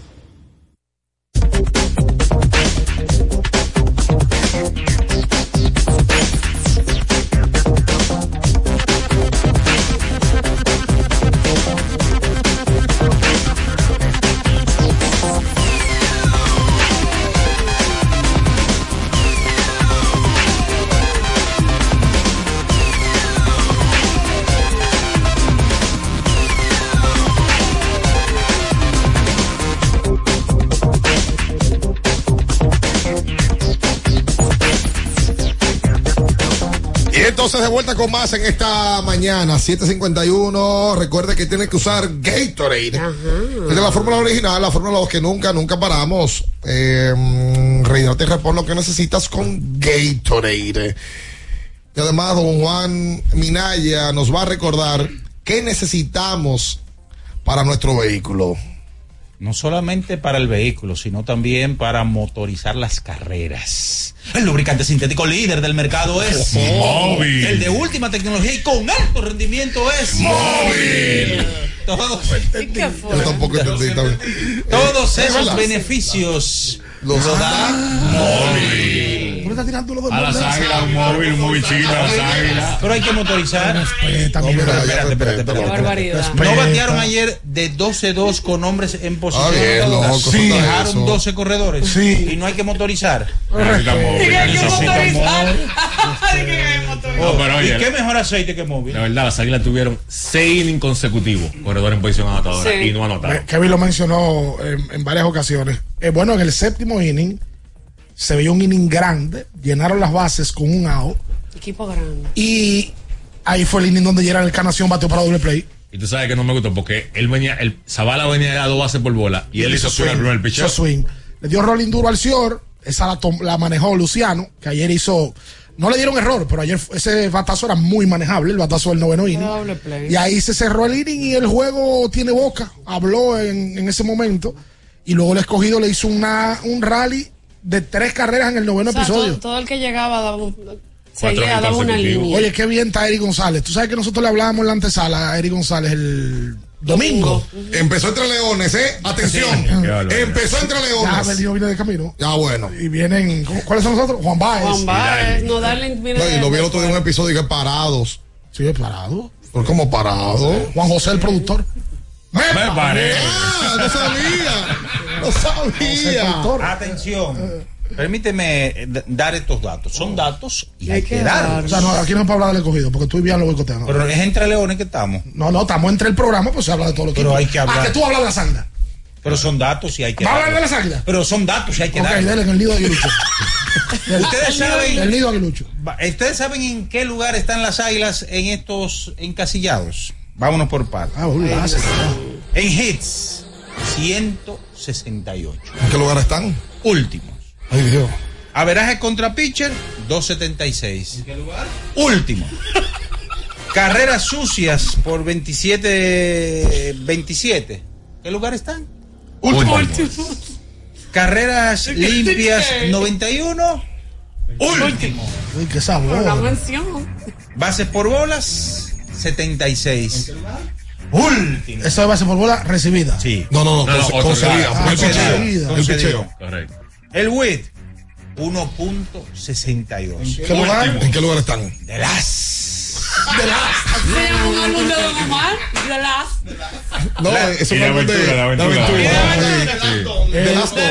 De vuelta con más en esta mañana, 751. Recuerde que tiene que usar Gatorade. Es de la fórmula original, la fórmula 2 que nunca, nunca paramos. Eh, te repon lo que necesitas con Gatorade. Y además, don Juan Minaya nos va a recordar qué necesitamos para nuestro vehículo no solamente para el vehículo, sino también para motorizar las carreras. El lubricante sintético líder del mercado es [LAUGHS] Móvil. El de última tecnología y con alto rendimiento es Móvil. Todos, Yo tampoco entendí también. Todos esos beneficios los da Móvil. A las águilas, un móvil, un móvil chino, a las águilas. Pero hay que motorizar. Respeta, espérate, espérate, espérate. barbaridad. No batearon ayer de 12-2 con hombres en posición. Ah, loco, sí. Dejaron eso. 12 corredores. Sí. Y no hay que motorizar. Necesita móvil, hay que necesita motorizar. móvil. Hay [LAUGHS] que motorizar. No, pero ¿Y oye, qué mejor aceite que móvil? La verdad, las águilas tuvieron seis innings consecutivos, corredor en posición anotadora, Sí. y no anotaron. Kevin lo mencionó en, en varias ocasiones. Eh, bueno, en el séptimo inning se veía un inning grande, llenaron las bases con un out Equipo grande. y ahí fue el inning donde Gerald Encarnación bateó para doble play. Y tú sabes que no me gustó porque él venía, el Zavala venía de a dos bases por bola y, él hizo su swing, primer pitch. hizo swing. Le dio rolling duro al Cior, esa la, tom- la manejó Luciano, que ayer hizo, no le dieron error, pero ayer ese batazo era muy manejable, el batazo del noveno inning. Y ahí se cerró el inning y el juego tiene boca. Habló en, en ese momento. Y luego el escogido le hizo una, un rally de tres carreras en el noveno O sea, episodio. todo, todo el que llegaba daba, seguía, daba una línea. Oye, qué bien está Eric González. Tú sabes que nosotros le hablábamos en la antesala a Eric González el domingo. Empezó entre leones, ¿eh? Atención. Empezó entre Ya leones. Belino viene de camino. Ya bueno. Y vienen, ¿cómo- ¿cuáles son nosotros? Juan Baez. Juan Baez, no darle. No, y lo vi el otro día en un episodio que parados. Sí, parado. ¿Por cómo parado? Juan José, el productor. Me paré. Ah, no sabía. No sabía. Atención. Permíteme eh, dar estos datos. Son datos y hay que O darlos. sea, no, aquí no es para hablar del escogido, porque tú bien lo boicoteando. Pero es entre leones que estamos. No, no, estamos entre el programa, pues se habla de todo lo que Pero hay que hablar. Ah, que tú hablas de las águilas. Pero son datos y hay que ¿Va a hablar de las águilas? Pero son datos y hay que Ok, darlos. dale en el nido de aguilucho. [LAUGHS] Ustedes saben. El nido de aguilucho. ¿Ustedes saben en qué lugar están las águilas en estos encasillados? Vámonos por partes. Ah, un láser. En hits, 168. ¿En qué lugar están? Últimos. Ay, Dios. Averaje contra pitcher, 276. ¿En qué lugar? Último. [LAUGHS] Carreras sucias por 27. 27. ¿Qué lugar están? Último. Carreras limpias, 91. Último. Ay, qué sabor. Bases por bolas, 76. Último. Eso es base por bola recibida. Sí. No, no, no, No, no, lado. Ah, el picheo. Correcto. El WIT, 1.62. ¿Qué lugar? ¿En qué lugar están? De las. ¿Se llama un álbum de Omar? De las. No, eso es la un álbum de aventura, la aventura. De Eh, Last de. De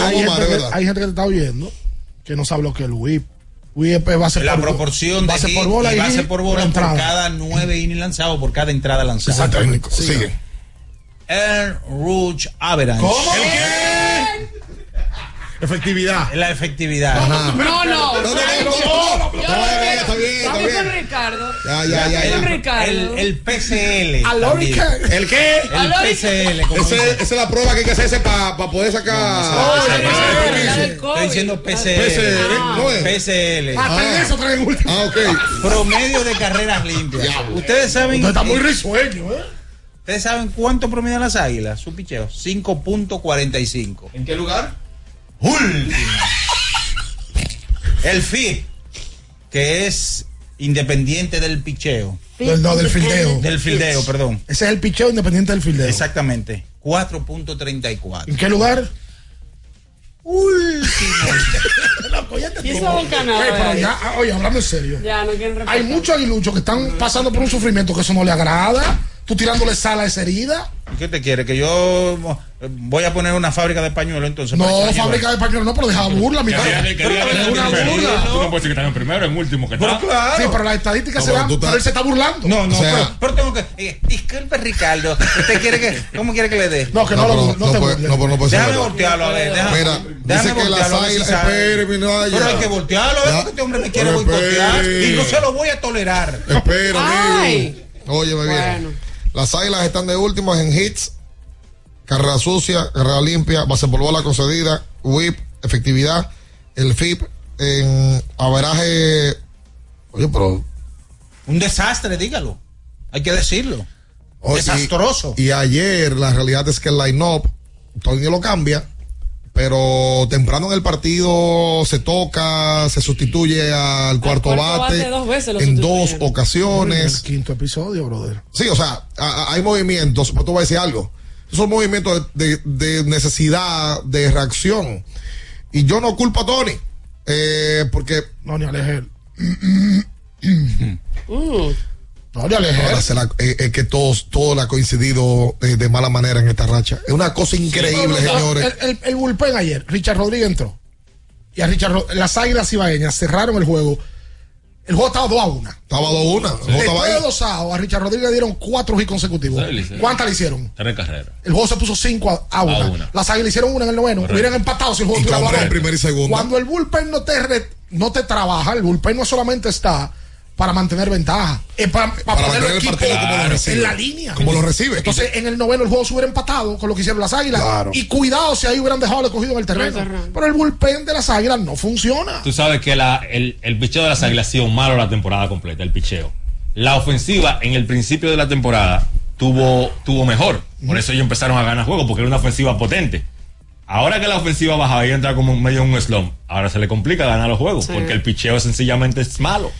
hay, gente que, verdad. hay gente que te está oyendo que no sabe lo que es el whip. Whip es base La por proporción de base hit por bola y base por bola por entrada. cada nueve innings lanzados, por cada entrada lanzada. Exacto, técnico. Sigue. Air Rouge Average. ¿Cómo? ¿El qué? Efectividad. La efectividad. No, no. No, no, no, no, no, no. Yo No, lo está bien, está Vamos bien. con Ricardo. Ya, ya, ya, ya. Ricardo. El, el PCL. ¿El qué? El. PCL. Esa es la prueba que hay que hacerse para poder sacar. Oh. Estoy diciendo PCL. PCL. Hasta eso traen último. Ah, ok. Promedio de carreras limpias. Ustedes saben. Usted está muy eh, risueño, ¿eh? ¿Ustedes saben cuánto promedian las águilas? Su picheo. 5.45. ¿En qué lugar? Último. El FI, que es independiente del picheo. No, del fildeo. Del fildeo, perdón. Ese es el picheo independiente del fildeo. Exactamente. 4.34. ¿En qué lugar? [LAUGHS] Y eso es un canal. Ey, pero ya, oye, hablando en serio. Ya, no quieren Hay muchos aguiluchos que están pasando por un sufrimiento que eso no le agrada. Tú tirándole sal a esa herida. ¿Y qué te quiere? ¿Que yo eh, voy a poner una fábrica de pañuelos entonces? No, fábrica de pañuelos no, pero deja burla, mi Es una burla. Tú no puedes decir que están en primero, en último, que Pero claro. Sí, pero las estadísticas No, se estás- pero él se está burlando. No, no, O sea- pero, pero tengo que. eh, disculpe, Ricardo. [LAUGHS] ¿Usted quiere que.? ¿Cómo quiere que le dé? No, que no, No, lo pero no, no te puede- no, pero no puede ser Déjame verdad. voltearlo a ver. Déjame, Mira, déjame dice que las águilas. Espere, mi no, Pero hay que voltearlo, ¿eh? Ya. porque este hombre me quiere boicotear. Y no se lo voy a tolerar. Espera, Ay. amigo. Óyeme bien. Las águilas están de últimas en hits, carrera sucia, carrera limpia, base por bola concedida, whip, efectividad, el FIP en averaje. Oye, pero. Un desastre, dígalo. Hay que decirlo. oye, Desastroso. Y, y ayer la realidad es que el line-up, todavía lo cambia, pero temprano en el partido se toca, se sustituye al cuarto, cuarto bate, bate dos veces lo en dos ocasiones. El quinto episodio, brother. Sí, o sea, a- a- hay movimientos, pero tú vas a decir algo. Son movimientos de, de- de necesidad, de reacción. Y yo no culpo a Tony, eh, porque No, ni Alejel. Mm. No, ahora se la- eh, es que todos, todo le ha coincidido eh, de mala manera en esta racha. Es una cosa increíble, No, señores. El, el, el bullpen ayer, Richard Rodríguez entró. Y a Richard Ro- las águilas ibaeñas cerraron el juego. El juego estaba 2 a 1. Estaba 2 a 1. El juego estaba Después de dos outs, a Richard Rodríguez le dieron cuatro hits consecutivos. Sí, sí. ¿Cuántas le hicieron? Tres carreras. El juego se puso 5 a 1. una. Las águilas hicieron una en el noveno. Hubieran empatado si el juego Y estuviera. Cuando el bullpen no te, re- no te trabaja, el bullpen no solamente está para mantener ventaja, para, para, Para poner el equipo partido como lo recibe. en la línea. Como lo recibe. Entonces, en el noveno el juego se hubiera empatado con lo que hicieron las águilas. Claro. Y cuidado si ahí hubieran dejado el cogido en el terreno. Pero el bullpen de las águilas no funciona. Tú sabes que la- el, el picheo de las águilas ha sido malo la temporada completa, el picheo. La ofensiva en el principio de la temporada tuvo, tuvo mejor. Por eso ellos empezaron a ganar juegos, porque era una ofensiva potente. Ahora que la ofensiva baja y entra como medio en un slump, ahora se le complica ganar los juegos, Sí. porque el picheo sencillamente es malo.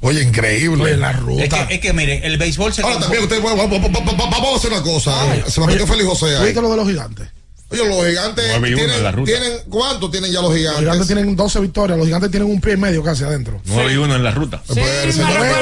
Oye, increíble. Oye, la ruta. Es que, es que miren, el béisbol se. Ahora también usted, vamos, a hacer una cosa. Ay, se me metió Félix José ahí. ¿Viste lo de los gigantes? Oye, los gigantes Nueve y uno en la tienen, ruta. tienen, ¿cuánto tienen ya los Los gigantes? gigantes tienen 12 victorias. Los gigantes tienen un pie y medio casi adentro. 9 y 1 en la ruta. Pues, señores,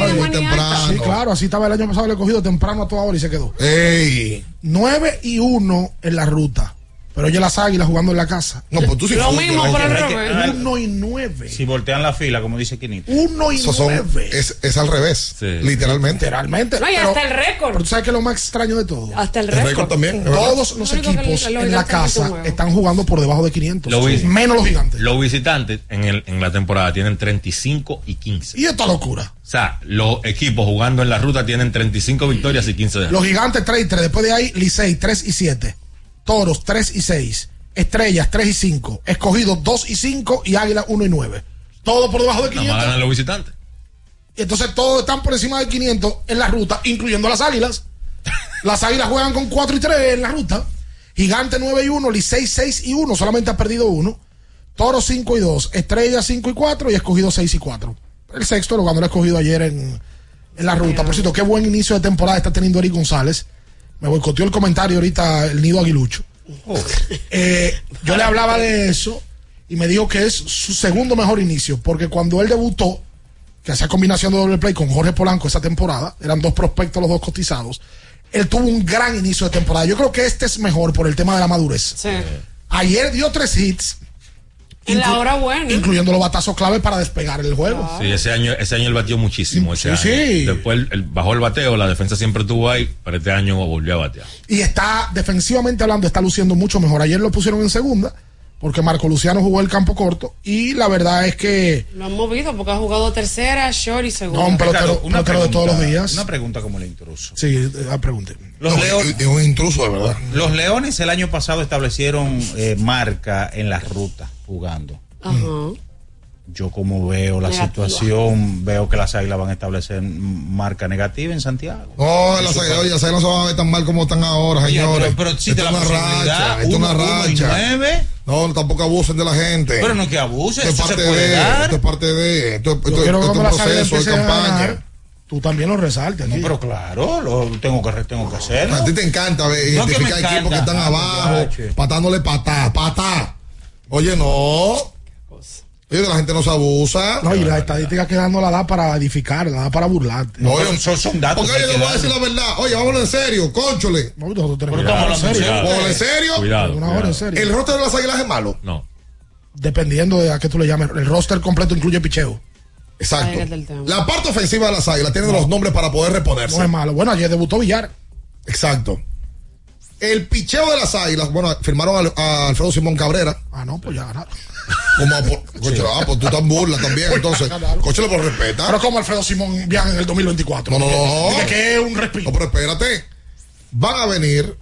pero muy el temprano. Sí, claro, así estaba el año pasado el cogido temprano a toda hora y se quedó. Ey, 9 y 1 en la ruta. Pero oye las águilas jugando en la casa. No, pues tú sí Lo mismo, pero al revés. Uno y nueve. Si voltean la fila, como dice Quinito. Uno y Esos son- nueve. es, es al revés, literalmente. Literalmente. No, y Pero- hasta el récord. Pero tú sabes que es lo más extraño de todo. Hasta el El récord récord. también. Todos los Lo único que equipos en la casa están jugando por debajo de 500. Lo vi- menos los gigantes. Los visitantes en, el, en la temporada tienen 35 y 15. Y esta locura. O sea, los equipos jugando en la ruta tienen 35 victorias y 15 derrotas. Los gigantes 3 y 3. Después de ahí, Licey 3 y 7. Toros 3 y 6. Estrellas 3 y 5. Escogidos 2 y 5. Y Águila 1 y 9. Todo por debajo de Nada más 500. ganan los visitantes. Y entonces todos están por encima de 500 en la ruta, incluyendo las águilas. Las águilas juegan con 4 y 3 en la ruta. Gigante 9 y 1, Licey 6 y 1, solamente ha perdido uno. Toro 5 y 2, Estrella 5 y 4 y escogido 6 y 4. El sexto lo ganó el escogido ayer en, en la ruta. Por cierto, qué buen inicio de temporada está teniendo Eric González. Me boicoteó el comentario ahorita el nido aguilucho. Eh, yo le hablaba de eso y me dijo que es su segundo mejor inicio, porque cuando él debutó, que hacía combinación de doble play con Jorge Polanco esa temporada, eran dos prospectos los dos cotizados, él tuvo un gran inicio de temporada. Yo creo que este es mejor por el tema de la madurez. Sí. Ayer dio tres hits, En la hora buena. incluyendo los batazos clave para despegar el juego. Sí, ese año, ese año él batió muchísimo. Ese Sí, año. sí. Después él bajó el bateo, la defensa siempre estuvo ahí, pero este año volvió a batear. Y está, defensivamente hablando, está luciendo mucho mejor. Ayer lo pusieron en segunda, porque Marco Luciano jugó el campo corto, y la verdad es que Lo han movido porque ha jugado tercera, short y segunda. No, un pelotero, una pelotero de todos los pregunta- días. Una pregunta como el intruso. Sí, eh, ah, pregunte. Los, No, Leo- es- es un intruso de verdad. los Leones el año pasado establecieron eh, marca en la ruta jugando. Ajá. Yo como veo la Negativa. situación, veo que las águilas van a establecer marca negativa en Santiago. No, las águilas, fue- oye, las águilas no se van a ver tan mal como están ahora, Oye, señores. pero, pero existe Esto la es una racha, esto es una uno- uno y racha. nueve. No, tampoco abusen de la gente. Pero no es que abuse, Esto se parte puede de, dar. esto es parte de, esto, esto- Yo esto- es un proceso de campaña. tú también lo resaltes. No, pero claro, lo tengo que, tengo que hacerlo. A ti te encanta ver, No, identificar equipos que están Ah, abajo, patándole patá, patá. Oye, no. Oye, la gente no se abusa. No, y las estadísticas que dan no la da para edificar, la da para burlarte. No, oye, son- son datos Porque oye, le voy a decir la verdad. Oye, vámonos en serio, conchole. No, nosotros tenemos en serio. en serio. Cuidado. Una hora en cuidado. serio. El roster de las águilas es malo. No. Dependiendo de a qué tú le llames. El roster completo incluye picheo. Exacto. La parte ofensiva de las águilas tiene los nombres para poder reponerse. No es malo. Bueno, ayer debutó Villar. Exacto. El picheo de las águilas, bueno, firmaron a, a Alfredo Simón Cabrera. Ah, no, pues ya ganaron. Como a por, Concho, ah, pues tú tan burla también, entonces. Ganaron. Coche por respetar. Pero como Alfredo Simón viaja en el 2024. No, no, no. Dice que es un respiro. No, pero espérate. Van a venir,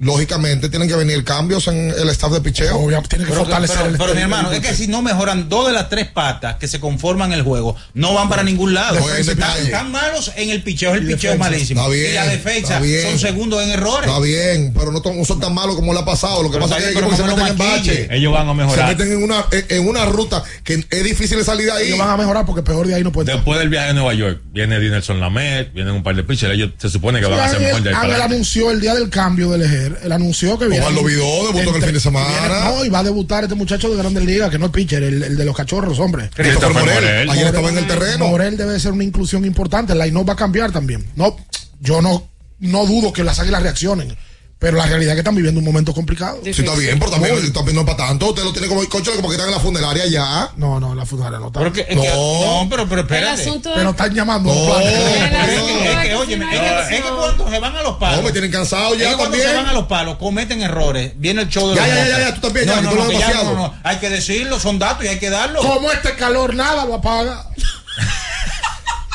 lógicamente, tienen que venir cambios en el staff de picheo. Obvio, tiene que Pero, fortalecer pero- el pero, mi hermano, es que si no mejoran dos de las tres patas que se conforman el juego, no van para ningún lado. No, están, están malos en el picheo, el picheo es defensa. malísimo. Está bien, y la defensa está bien. son segundos en errores. Está bien, pero no, son tan malos como le ha pasado. Lo que Pero pasa es que ellos se meten me en maquille. bache. Ellos van a Se mejorar. meten en una, en, una ruta que es difícil de salir de ahí. Ellos van a mejorar porque peor de ahí no puede estar. Después del viaje a Nueva York, viene Dinelson Lamet, vienen un par de pitchers. Ellos se supone que van a ser mejor de ahí Ángel anunció el día del cambio de Lejer. Él anunció que viene. Lo vidó, debutó en el fin de semana. viene- no, y va a debutar este muchacho de Grandes Ligas, que no es pitcher, el, el de los cachorros, hombre. Christopher Morel, Morel. ayer estaba en el terreno. Morel debe ser una inclusión importante. El line va a cambiar también. No, yo no, no dudo que las águilas reaccionen. Pero la realidad es que están viviendo un momento complicado. Sí, está bien, pero también, también no es para tanto. Usted lo tiene como coche como que están en la funeraria ya. No, no, la funeraria no está. Pero que- es No. que- no, pero, pero El espérate. asunto Pero están llamando. No. no. El Es que, asunto es que, cuando se van a los palos. No, me tienen cansado es que ya cuando también. se van a los palos, cometen errores. Viene el show de Ya, los ya, ya, ya, tú también, no, ya, no, que tú no, lo que has ya, demasiado. no, no, Hay que decirlo, son datos y hay que darlos. Como este calor nada lo apaga.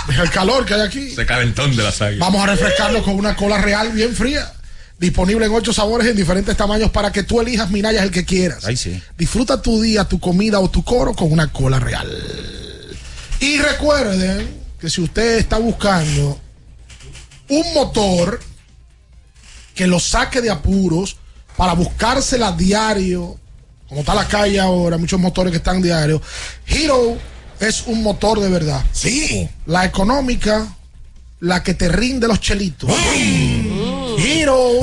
[LAUGHS] El calor que hay aquí. Ese calentón de las águilas. Vamos a refrescarlo con una cola real bien fría. Disponible en ocho sabores en diferentes tamaños para que tú elijas Minaya el que quieras. Ay, sí. Disfruta tu día, tu comida o tu coro con una cola real. Y recuerden que si usted está buscando un motor que lo saque de apuros para buscársela diario, como está la calle ahora, muchos motores que están diario, Hero es un motor de verdad. Sí. La económica, la que te rinde los chelitos. Hero,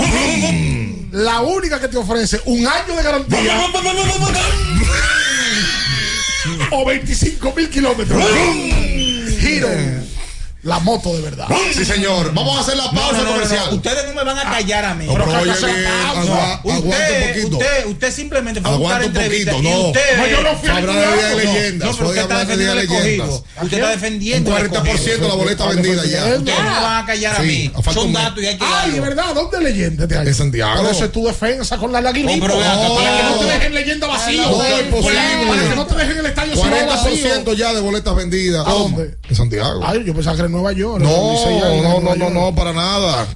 [LAUGHS] la única que te ofrece un año de garantía [LAUGHS] o 25 mil kilómetros. Hero, La moto de verdad. Sí, señor. Vamos a hacer la pausa No, no, no, comercial. no, Ustedes no me van a callar a mí. No, pero oye bien, aguanta un usted, poquito. usted, usted simplemente fue a buscar Aguanta un entrevista poquito, y no. usted. No, yo no fui ningún de lado. leyendas. No, pero usted está de defendiendo el leyendas. Usted está defendiendo Un el 40% de la boleta vendida ya. Ustedes no me van a callar a mí. Son datos y hay que Ay, de verdad, ¿dónde leyenda este año? En Santiago. Por eso es tu defensa con la. No, vean, para que no te dejen leyenda vacío. No. Para que no te dejen el estadio vacío. 40% ya de boletas vendidas. ¿A dónde? En Santiago. Ay, yo pensaba que Nueva York. No, no, no, no, York. no, para nada.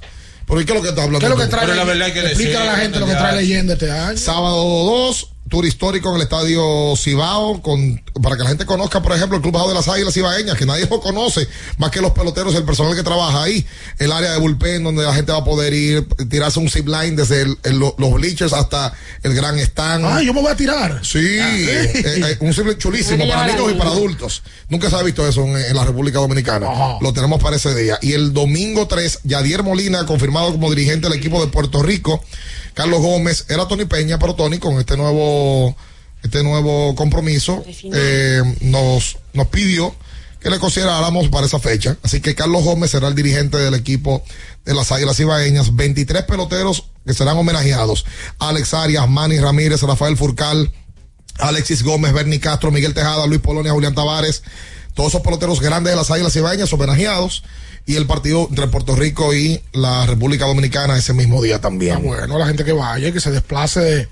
¿Pero es lo que está hablando? ¿Qué es lo que trae? Pero la verdad hay que Explícale a la gente lo que trae leyenda este año. Sábado 2, tour histórico en el estadio Cibao, con, para que la gente conozca, por ejemplo, el Club Bajo de las Águilas Cibaeñas, que nadie lo conoce, más que los peloteros, el personal que trabaja ahí, el área de bullpen, donde la gente va a poder ir, tirarse un zip line desde el- el- lo- los bleachers hasta el gran stand. Ay, yo me voy a tirar. Sí, eh, eh, un simple chulísimo Tiene que para niños y para adultos. Nunca se ha visto eso en, en la República Dominicana. Lo tenemos para ese día. Y el domingo 3, Yadier Molina, confirmado como dirigente del equipo de Puerto Rico. Carlos Gómez, era Tony Peña, pero Tony con este nuevo, este nuevo compromiso, eh, nos, nos pidió que le consideráramos para esa fecha. Así que Carlos Gómez será el dirigente del equipo de las Águilas Ibaeñas. 23 peloteros que serán homenajeados. Alex Arias, Manny Ramírez, Rafael Furcal, Alexis Gómez, Bernie Castro, Miguel Tejada, Luis Polonia, Julián Tavares, todos esos peloteros grandes de las Águilas Ibaeñas homenajeados y el partido entre Puerto Rico y la República Dominicana ese mismo día también. Ah, bueno, la gente que vaya, que se desplace de,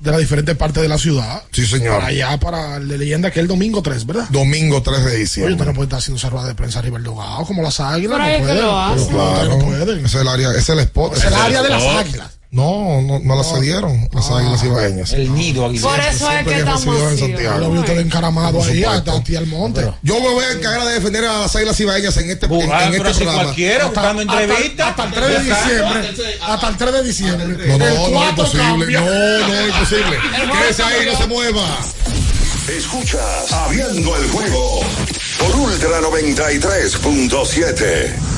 de las diferentes partes de la ciudad. Sí, señor. Para allá, para el de leyenda, que es el domingo 3, ¿verdad? Domingo 3 de Oye, diciembre. usted no puede estar haciendo esa rueda de prensa arriba del dogado, como las águilas. Pero no hay que puede. lo hacen. Pero Claro, no pueden. es el área, es el spot. Es el área de las águilas. No, no, no la cedieron las águilas ibaeñas. El nido aguilero. Por eso es que estamos en. Santiago. Yo lo vi usted encaramado ahí hasta al monte. Yo me voy a encargar de defender a las águilas ibaeñas en este, en, en Ah, pero este si programa. cualquiera buscando entrevistas. Hasta el 3 de diciembre. Hasta el 3 de diciembre. No, no, El no, es cambia. No, no, es imposible. Quédese ahí, no se mueva. Escuchas Abriendo el juego por Ultra 93.7.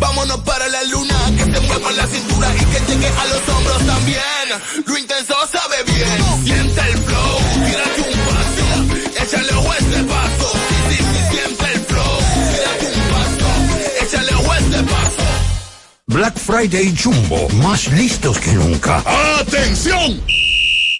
Vámonos para la luna. Que se mueva la cintura y que llegue a los hombros también. Lo intenso sabe bien. Siente el flow. Tírate un paso. Échale ojo a este paso. Sí, sí, sí, siente el flow. Tírate un paso. Échale ojo a este paso. Black Friday Jumbo, más listos que nunca. ¡Atención!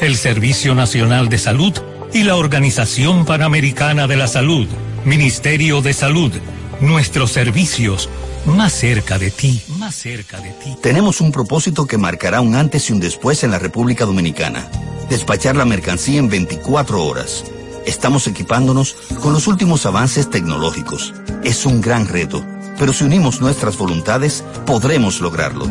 el Servicio Nacional de Salud y la Organización Panamericana de la Salud. Ministerio de Salud, nuestros servicios más cerca de ti, más cerca de ti. Tenemos un propósito que marcará un antes y un después en la República Dominicana. Despachar la mercancía en 24 horas. Estamos equipándonos con los últimos avances tecnológicos. Es un gran reto, pero si unimos nuestras voluntades, podremos lograrlo.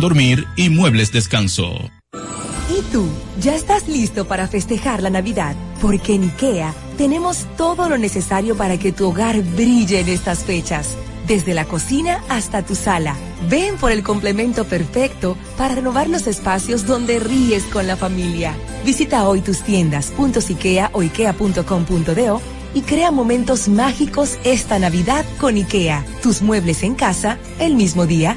dormir y muebles descanso. ¿Y tú? ¿Ya estás listo para festejar la Navidad? Porque en IKEA tenemos todo lo necesario para que tu hogar brille en estas fechas. Desde la cocina hasta tu sala. Ven por el complemento perfecto para renovar los espacios donde ríes con la familia. Visita hoy tus tiendas, IKEA o ikea.com.do y crea momentos mágicos esta Navidad con IKEA. Tus muebles en casa el mismo día.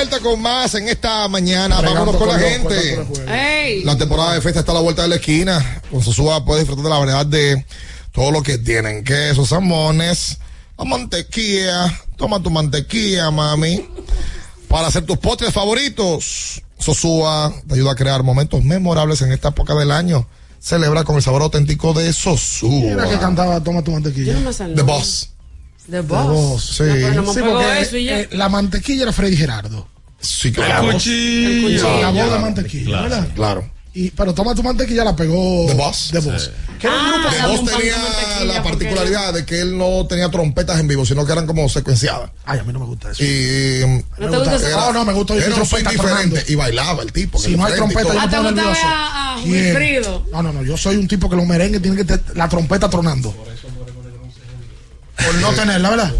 Vuelta con más en esta mañana. Vámonos con la gente. La temporada de fiesta está a la vuelta de la esquina. Con Sosúa puedes disfrutar de la variedad de todo lo que tienen. Quesos, salmones, la mantequilla. Toma tu mantequilla, mami. Para hacer tus postres favoritos. Sosúa te ayuda a crear momentos memorables en esta época del año. Celebra con el sabor auténtico de Sosúa. Mira que cantaba Toma tu mantequilla. The Boss. The The Boss, sí. No, Sí, porque eh, la mantequilla era Freddy Gerardo. Sí, claro. El cuchillo. La voz de mantequilla, Claro, ¿verdad? Claro. Y, pero Toma tu mantequilla la pegó The Boss. The Boss. Que un grupo The Boss tenía la particularidad de que él no tenía trompetas en vivo, sino que eran como secuenciadas. Ay, a mí no me gusta eso. Y ¿No te gusta eso? No, no, me gusta Era un diferente tronando. y bailaba el tipo. Si no hay trompeta, yo Ah, me ¿te pongo gusta nervioso. a, a. Wilfrido? No, no, no. Yo soy un tipo que los merengues tienen que tener la trompeta tronando. Por no tenerla, ¿verdad?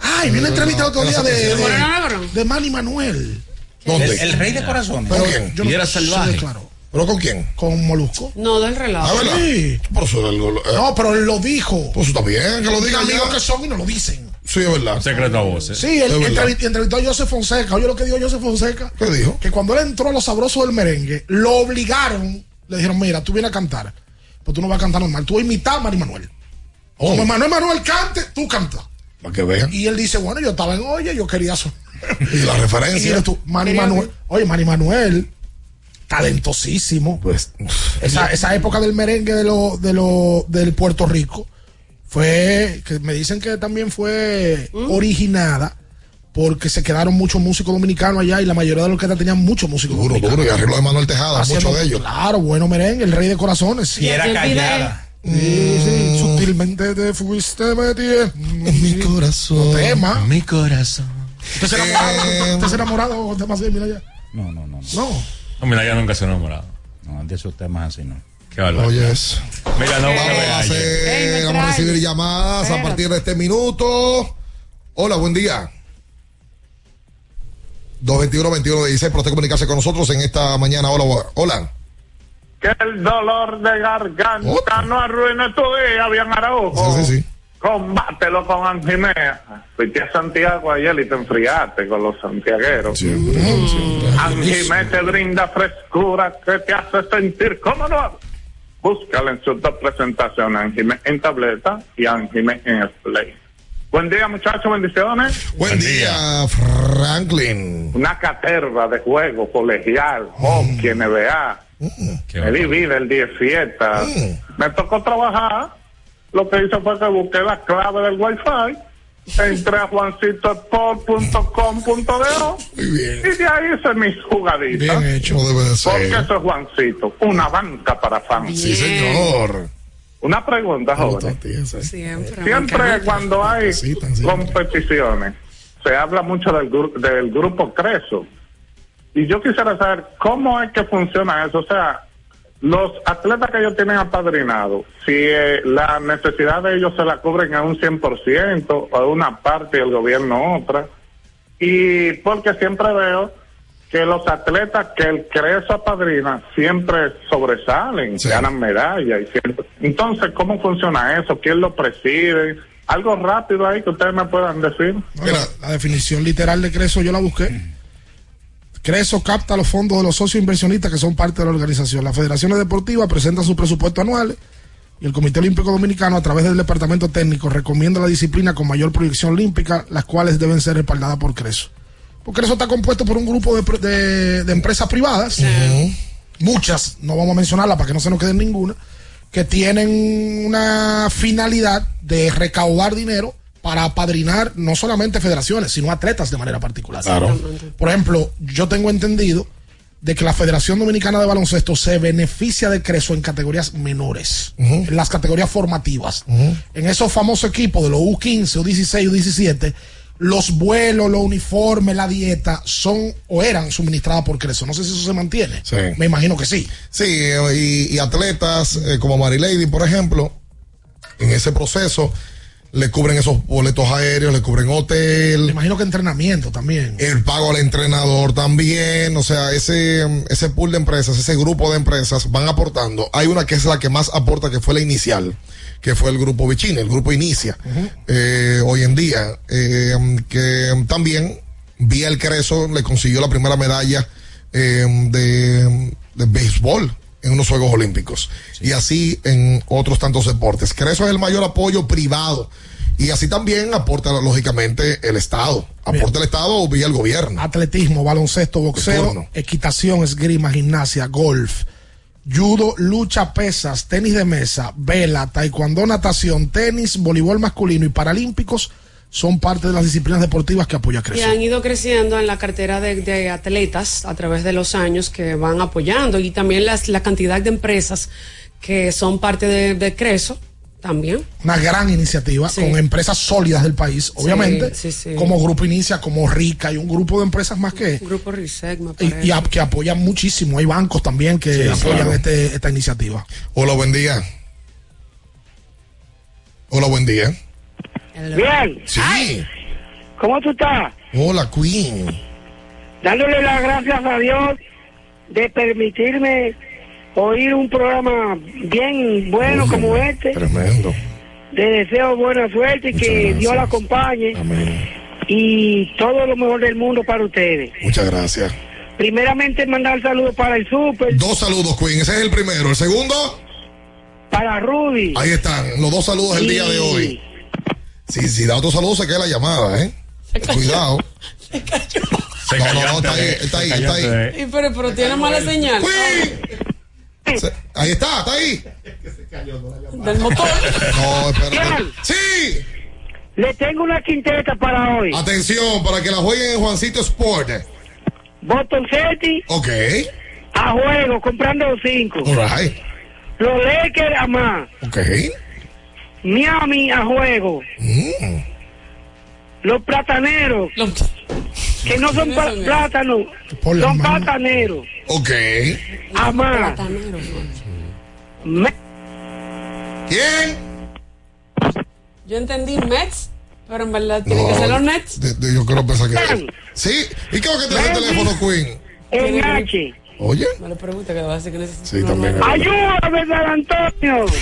Ay, vi una entrevista el otro día de, de, de Manny Manuel. ¿Dónde? El, el rey de corazones. ¿Con quién? Yo no sé, claro. ¿Pero con quién? Con Molusco. No, del relajo. Ah, ¿verdad? Sí. Por eso el- eh, No, pero él lo dijo. Pues está bien, que lo diga amigos que son y no lo dicen. Sí, es verdad. Secreto a voces. Sí, él entrevistó a Joseph Fonseca. Oye lo que dijo Joseph Fonseca. ¿Qué dijo? Que cuando él entró a los sabrosos del merengue, lo obligaron. Le dijeron, mira, tú vienes a cantar. Pues tú no vas a cantar normal. Tú vas a imitar a Manny Manuel. Oh. Como Manuel Manuel cante, tú cantas. Para que vean. Y él dice, bueno, yo estaba en Oye, yo quería eso. [LAUGHS] Y la Y referencia. eres tú, Manuel. Oye, Manny Manuel, talentosísimo. Pues. Esa, esa época del merengue de lo, de lo, del Puerto Rico fue, que me dicen que también fue originada porque se quedaron muchos músicos dominicanos allá y la mayoría de los que tenían muchos músicos Duro, dominicanos. duro. Y arreglo de Manuel Tejada, muchos de ellos. Claro, bueno merengue, el rey de corazones. Y era callada. Sí, sí, sutilmente te fuiste metiendo mi corazón. Tema. Mi corazón. ¿Usted se enamorado? ¿Usted se enamorado de más mira ya? No, no, no. No. No, mira, ya nunca se ha enamorado. No, de esos temas así no. Qué barbaridad. Oye, eso. Mira, no, Vamos a, hacer, vamos a recibir llamadas a partir de este minuto. Hola, buen día. 221-21-16, para usted comunicarse con nosotros en esta mañana. Hola, hola. Que el dolor de garganta no arruine tu día, bien Araujo. Sí, sí, sí. Combátelo con Anjimea. Fuiste a Santiago ayer y te enfriaste con los santiagueros. Anjimé te brinda frescura que te hace sentir cómodo. Búscala en sus dos presentaciones, Anjimé en tableta y Anjimé en spray. Buen día, muchachos, bendiciones. Buen día, Franklin. Una caterva de juego colegial, hockey, NBA. Me di vida el día de fiesta. Me tocó trabajar. Lo que hice fue que busqué la clave del wifi. Entré a juancitosport.com.do y de ahí hice mis jugaditas. Bien hecho. Debe de ser. Porque eso es Juancito, una banca para fans. Sí, señor. Una pregunta, joven. Siempre. Siempre cuando hay competiciones se habla mucho del, gru- del grupo Creso. Y yo quisiera saber cómo es que funciona eso. O sea, los atletas que ellos tienen apadrinados, si eh, la necesidad de ellos se la cubren a un 100% o a una parte y el gobierno otra. Y porque siempre veo que los atletas que el Creso apadrina siempre sobresalen, ganan medallas. y siempre... Entonces, ¿cómo funciona eso? ¿Quién lo preside? Algo rápido ahí que ustedes me puedan decir. La, la definición literal de Creso yo la busqué. Creso capta los fondos de los socios inversionistas que son parte de la organización. Las federaciones deportivas presentan sus presupuestos anuales y el Comité Olímpico Dominicano, a través del Departamento Técnico, recomienda la disciplina con mayor proyección olímpica, las cuales deben ser respaldadas por Creso. Porque Creso está compuesto por un grupo de, de- de empresas privadas, muchas, no vamos a mencionarlas para que no se nos quede ninguna, que tienen una finalidad de recaudar dinero para apadrinar no solamente federaciones, sino atletas de manera particular. Claro. Por ejemplo, yo tengo entendido de que la Federación Dominicana de Baloncesto se beneficia de Creso en categorías menores, en las categorías formativas. En esos famosos equipos de los U15, U16, U17, los vuelos, los uniformes, la dieta son o eran suministradas por Creso. No sé si eso se mantiene. Sí. Me imagino que sí. Sí, eh, y, y atletas eh, como Mary Lady, por ejemplo, en ese proceso le cubren esos boletos aéreos, le cubren hotel. Me imagino que entrenamiento también. El pago al entrenador también, o sea, ese, ese pool de empresas, ese grupo de empresas van aportando. Hay una que es la que más aporta, que fue la inicial, que fue el grupo Vicini, el grupo Inicia, eh, hoy en día, eh, que también vía el Creso le consiguió la primera medalla eh, de, de béisbol en unos Juegos Olímpicos. Y así en otros tantos deportes. Creso es el mayor apoyo privado. Y así también aporta, lógicamente, el Estado. Aporta el Estado vía el gobierno. Atletismo, baloncesto, boxeo, equitación, esgrima, gimnasia, golf, judo, lucha, pesas, tenis de mesa, vela, taekwondo, natación, tenis, voleibol masculino y paralímpicos son parte de las disciplinas deportivas que apoya Y Creso. han ido creciendo en la cartera de, de atletas a través de los años que van apoyando y también las, la cantidad de empresas que son parte de, de Creso también. Una gran iniciativa Sí. con empresas sólidas del país, obviamente, sí, sí. como Grupo Inicia, como Rica y un grupo de empresas más que Grupo RISEC, me y, parece. y a- que apoyan muchísimo. Hay bancos también que Sí, apoyan claro. este- esta iniciativa. Hola, buen día. Hola, buen día. Bien. Sí. ¿Cómo tú estás? Hola, Queen. Dándole las gracias a Dios de permitirme oír un programa bien bueno como este. Tremendo. Le deseo buena suerte y que Dios la acompañe. Y todo lo mejor del mundo para ustedes. Muchas gracias. Primeramente mandar saludos para el super, Dos saludos, Queen. Ese es el primero. El segundo, para Rudy. ahí están. Los dos saludos del día de hoy. Si, si da otro saludo, se queda la llamada, ¿eh? Cuidado. No, no, no, está ahí, está ahí, está ahí. Y pero, pero tiene mala señal. Se- Ahí está, está ahí. Del motor. No, espérate. Sí. Le tengo una quinteta para hoy. Atención, para que la jueguen en Juancito Sport. Boston City Ok. a juego, comprando los cinco. All right. Los Lakers a más. Ok. Miami a juego. Mm. Los plataneros. Que no son plátanos. Son plataneros. Ok. A más. Me- ¿Quién? Yo entendí Mets, pero en verdad tienen que No, ser los Nets. de- de- yo quiero pensar que. Sí. ¿Y qué es lo que tiene el teléfono, Queen? En H. Oye. Me lo pregunta que va a decir que necesito. Sí, también. Ayúdame, San Antonio. [LAUGHS]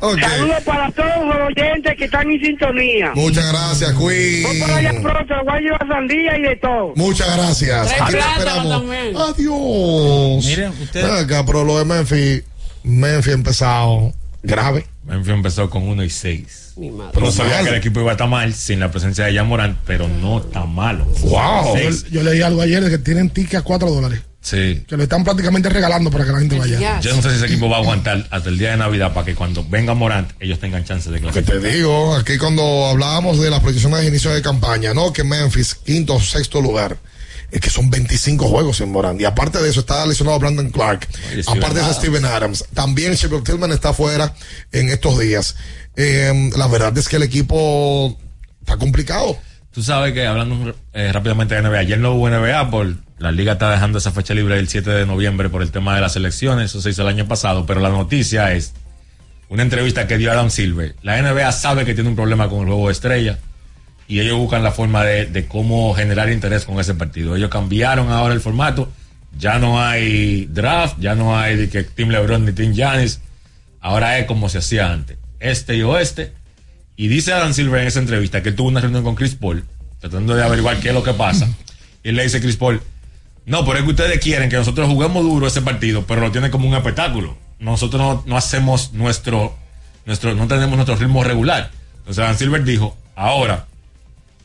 Saludos para todos los oyentes que están en sintonía. Muchas gracias, Voy para allá Queen. pronto, voy a llevar sandía y de todo. Muchas gracias. Aquí esperamos. también. Adiós. Miren, ustedes- acá, pero lo de Memphis, Memphis ha empezado grave. Memphis empezó con 1 y 6. Pero no sabía mal. que el equipo iba a estar mal sin la presencia de Jan Morant, pero no está malo. Wow. Yo, yo leí algo ayer de que tienen ticket a 4 dólares. Sí. Que lo están prácticamente regalando para que la gente vaya. Yo no sé si ese equipo va a aguantar hasta el día de Navidad para que cuando venga Morant ellos tengan chance de Que clasificar. te digo, aquí cuando hablábamos de las proyecciones de inicio de campaña, ¿no? Que Memphis, quinto o sexto lugar. Es que son 25 juegos sin Morant. Y aparte de eso, está lesionado Brandon Clark. Oye, Steven aparte de eso, Adams. Steven Adams. También Shepard Tillman está fuera en estos días. Eh, la verdad es que el equipo está complicado. Tú sabes que hablando eh, rápidamente de NBA, ayer no hubo NBA por la liga está dejando esa fecha libre el 7 de noviembre por el tema de las elecciones, eso se hizo el año pasado, pero la noticia es una entrevista que dio Adam Silver. La NBA sabe que tiene un problema con el juego de estrella y ellos buscan la forma de, cómo generar interés con ese partido. Ellos cambiaron ahora el formato, ya no hay draft, ya no hay de que Team LeBron ni Team Giannis, ahora es como se hacía antes, este y oeste. Y dice Adam Silver en esa entrevista que él tuvo una reunión con Chris Paul, tratando de averiguar qué es lo que pasa. Y le dice Chris Paul, no, pero es que ustedes quieren que nosotros juguemos duro ese partido, pero lo tienen como un espectáculo. Nosotros no, hacemos nuestro, nuestro, no tenemos nuestro ritmo regular. Entonces Adam Silver dijo, ahora,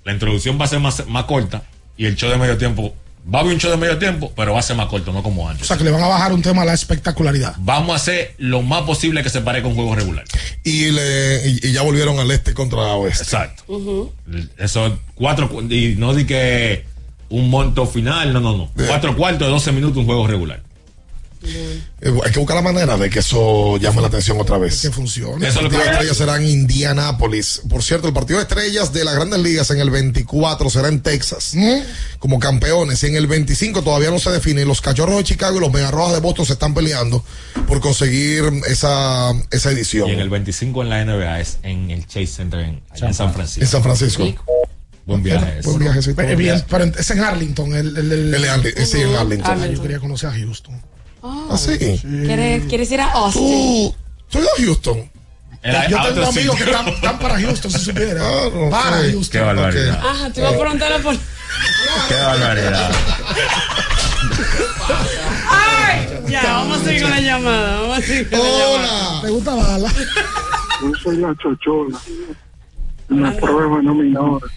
la introducción va a ser más, más corta y el show de medio tiempo, va a haber un show de medio tiempo, pero va a ser más corto, no como antes. O sea que le van a bajar un tema a la espectacularidad. Vamos a hacer lo más posible que se pare con juego regular. Y, le, y, y ya volvieron al este contra oeste. Exacto. Eso, cuatro, cu- y no di que un monto final, no, no, no. Cuatro cuartos de 12 minutos un juego regular. Eh, Hay que buscar la manera de que eso llame la atención otra vez. Que funcione. El partido de estrellas será en Indianápolis. Por cierto, el partido de estrellas de las grandes ligas en el 24 será en Texas. Como campeones. Y en el 25 todavía no se define. Los cachorros de Chicago y los megarrojas de Boston se están peleando por conseguir esa, esa edición. Y en el 25 en la NBA es en el Chase Center en, San Francisco. En San Francisco. Buen viaje. Buen viajecito. Pero, bien, pero es en Arlington. El, el, el- El de Arli- sí, en Arlington. Ah, Yo quería conocer a Houston. ¿Ah, sí? ¿Quieres, quieres ir a Austin? Tú, a Houston. Era- Yo a tengo amigos sitio. que están, están para Houston, si supiera. [LAUGHS] Claro, para ok. Houston. Qué barbaridad. Ajá, te iba a preguntar por. Qué barbaridad. ¡Ay! Ya, vamos a seguir con la llamada. Vamos a seguir con la llamada. ¿Te gusta bala? Yo soy la chochola. Me prueba no minora.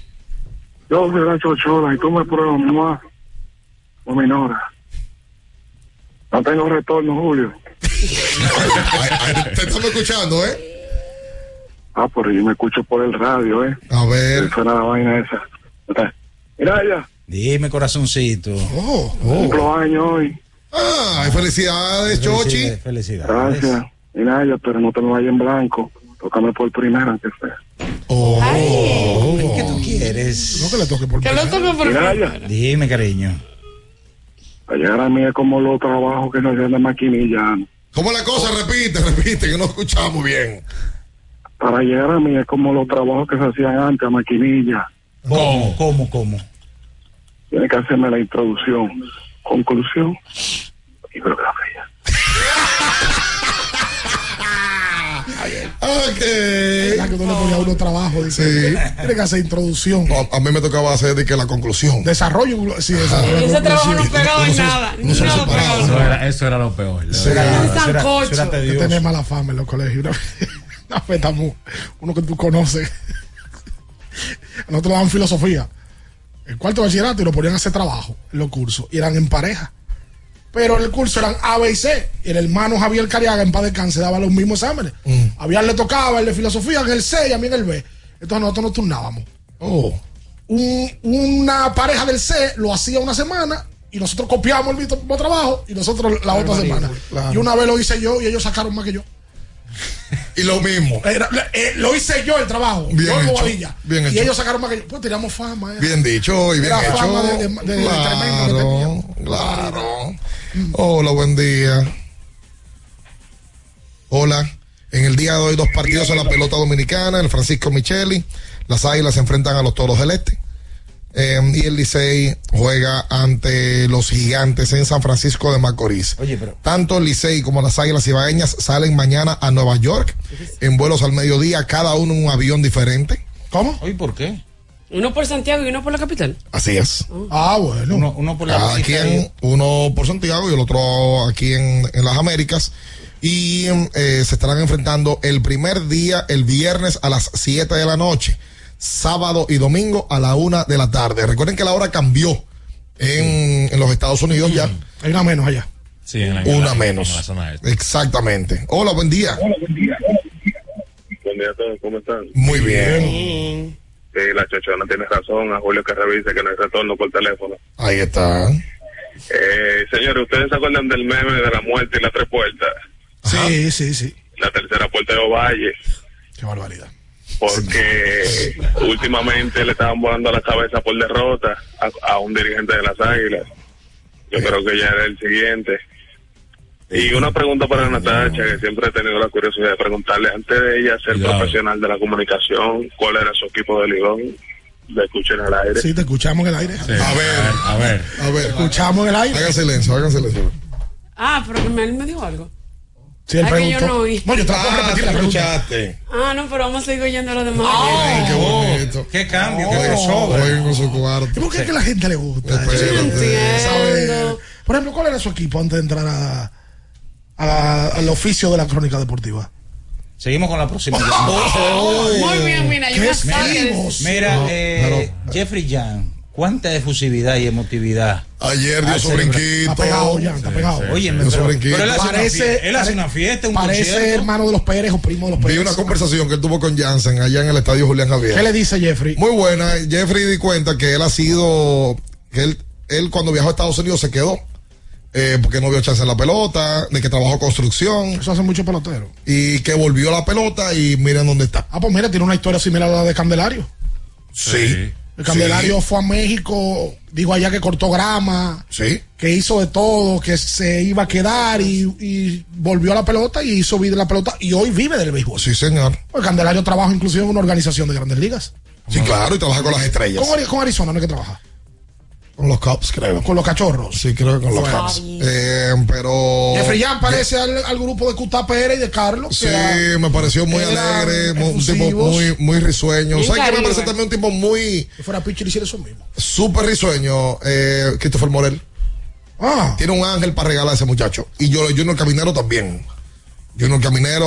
Yo soy la chochola y tú me pruebas más o minora. No tengo retorno, Julio. Ay, ay, te estamos escuchando, ¿eh? Ah, pero yo me escucho por el radio, ¿eh? A ver. Esa era la vaina esa. Mira ya, Dime, corazoncito. Oh, cumplo años hoy. Ah, ay, felicidades, Chochi. Felicidades. Gracias. Mira ya, pero no te lo vayas en blanco. Tócame por primera, aunque sea. Oh. ¿Qué tú quieres? No que le toque por Que lo toque por Mira primera. ya. Dime, cariño. Para llegar a mí es como los trabajos que se hacían de maquinilla. ¿Cómo la cosa? Repite, repite, que no escuchamos bien. Para llegar a mí es como los trabajos que se hacían antes a maquinilla. ¿Cómo? ¿Cómo? ¿Cómo? Tiene que hacerme la introducción. Conclusión. Y bibliografía. Ok. Ya que tú le ponías a uno trabajo. Dice, Sí. Tiene que hacer introducción. A, a mí me tocaba hacer de que la conclusión. Desarrollo. Sí, desarrollo. Ese trabajo no pegaba en nada. se separaba. Eso era, eso era lo peor. Sí. Eso era- Un sancocho. mala fama en los colegios. Una, estamos- uno que tú conoces. Nosotros daban filosofía. El cuarto bachillerato y lo ponían a hacer trabajo en los cursos. Y eran en pareja. Pero en el curso eran A, B y C. Y el hermano Javier Cariaga en paz descanse daba los mismos exámenes. A Javier le tocaba el de filosofía en el C y a mí en el B. Entonces nosotros nos turnábamos. Oh. Un- una pareja del C lo hacía una semana y nosotros copiábamos el mismo trabajo y nosotros la otra semana. claro. Y una vez lo hice yo y ellos sacaron más que yo. [LAUGHS] Y lo mismo. Era- eh, lo hice yo el trabajo. Bien yo hecho, bien y hecho. ellos sacaron más que yo. Pues tiramos fama. eh. Bien dicho y bien Era hecho. fama de- de- de- de tremendo que claro. Hola, buen día. Hola. En el día de hoy, dos partidos en la pelota dominicana. El Francisco Micheli. Las Águilas se enfrentan a los Toros del Este. Eh, y el Licey juega ante los Gigantes en San Francisco de Macorís. Oye, pero. Tanto el Licey como las Águilas Ibaeñas salen mañana a Nueva York en vuelos al mediodía, cada uno en un avión diferente. ¿Cómo? Oye, ¿por qué? Uno por Santiago y uno por la capital. Así es. Ah, bueno. Uno, uno por la Cada quien, uno por Santiago y el otro aquí en, en las Américas. Y eh, se estarán enfrentando el primer día, el viernes a las 7 de la noche, sábado y domingo a la 1 de la tarde. Recuerden que la hora cambió en, en los Estados Unidos ya. Hay una menos allá. Sí, en la, Una la- menos. en la zona este. Exactamente. Hola, buen día. Buen día a todos, ¿cómo están? Muy bien. Sí, la chochona tiene razón, a Julio que revise que no hay retorno por teléfono. Ahí está. Eh, señores, ¿ustedes se acuerdan del meme de la muerte y las tres puertas? Sí, sí, sí. La tercera puerta de Ovalle, Qué barbaridad. porque últimamente le estaban volando la cabeza por derrota a, a un dirigente de las Águilas. Yo creo que ya era el siguiente. Y una pregunta para Natacha, que siempre he tenido la curiosidad de preguntarle, antes de ella ser Cuidado. profesional de la comunicación, ¿cuál era su equipo de ligón? Le escuché en el aire. Sí, te escuchamos en el aire. Sí. A ver. A ver. A ver. Escuchamos en el aire. Hagan silencio, hagan silencio. Ah, pero que me, él me dijo algo. Sí, él que yo preguntó. no oí. No, yo te la puedo repetir la pregunta. escuchaste. Ah, no, pero vamos a seguir oyendo a los demás. Ay, qué bonito. ¿Qué cambio? ¿Qué crossover? oigan con su cuarto. ¿Y por qué es que a la gente le gusta? Por ejemplo, ¿cuál era su equipo antes de entrar a, a- al oficio de la crónica deportiva? Seguimos con la próxima. [LAUGHS] Muy bien, mira, hay ¿Qué una saga de- escribos? Mira, No, eh, Jeffrey Young, cuánta efusividad y emotividad. Ayer dio su brinquito. Está pegado ya, está pegado. Oye, pero, él hace, una, Parece- fie- él hace una fiesta, un Parece concierto. hermano de los Pérez o primo de los Vi Pérez. una conversación que él tuvo con Jansen allá en el estadio Julián Javier. ¿Qué le dice Jeffrey? Muy buena. Jeffrey di cuenta que él ha sido, que él, él cuando viajó a Estados Unidos se quedó, eh, porque no vio chance en la pelota, de que trabajó construcción Eso hace mucho pelotero. y que volvió la pelota y miren dónde está. Ah, pues mira, tiene una historia similar a la de Candelario. Sí. El Candelario fue a México, dijo allá que cortó grama, Sí. que hizo de todo, que se iba a quedar y, y volvió a la pelota y hizo vida en la pelota y hoy vive del béisbol. Sí, señor. El Candelario trabaja inclusive en una organización de grandes ligas. Sí, claro, y trabaja con las estrellas. Con, con Arizona no es que trabaja. Con los Cubs, creo. Con los cachorros. Sí, creo que con los. Cubs. Eh, pero. Jeffrey Jan parece al, al grupo de Cutá Pérez y de Carlos. Sí, que era- me pareció muy alegre, un tipo muy, muy risueño. ¿Sabes qué me parece también un tipo muy, Si fuera pitcher hiciera eso mismo. súper risueño? Eh, Christopher Morel. Ah. Tiene un ángel para regalar a ese muchacho. Y yo, Junior Caminero también. Junior Caminero.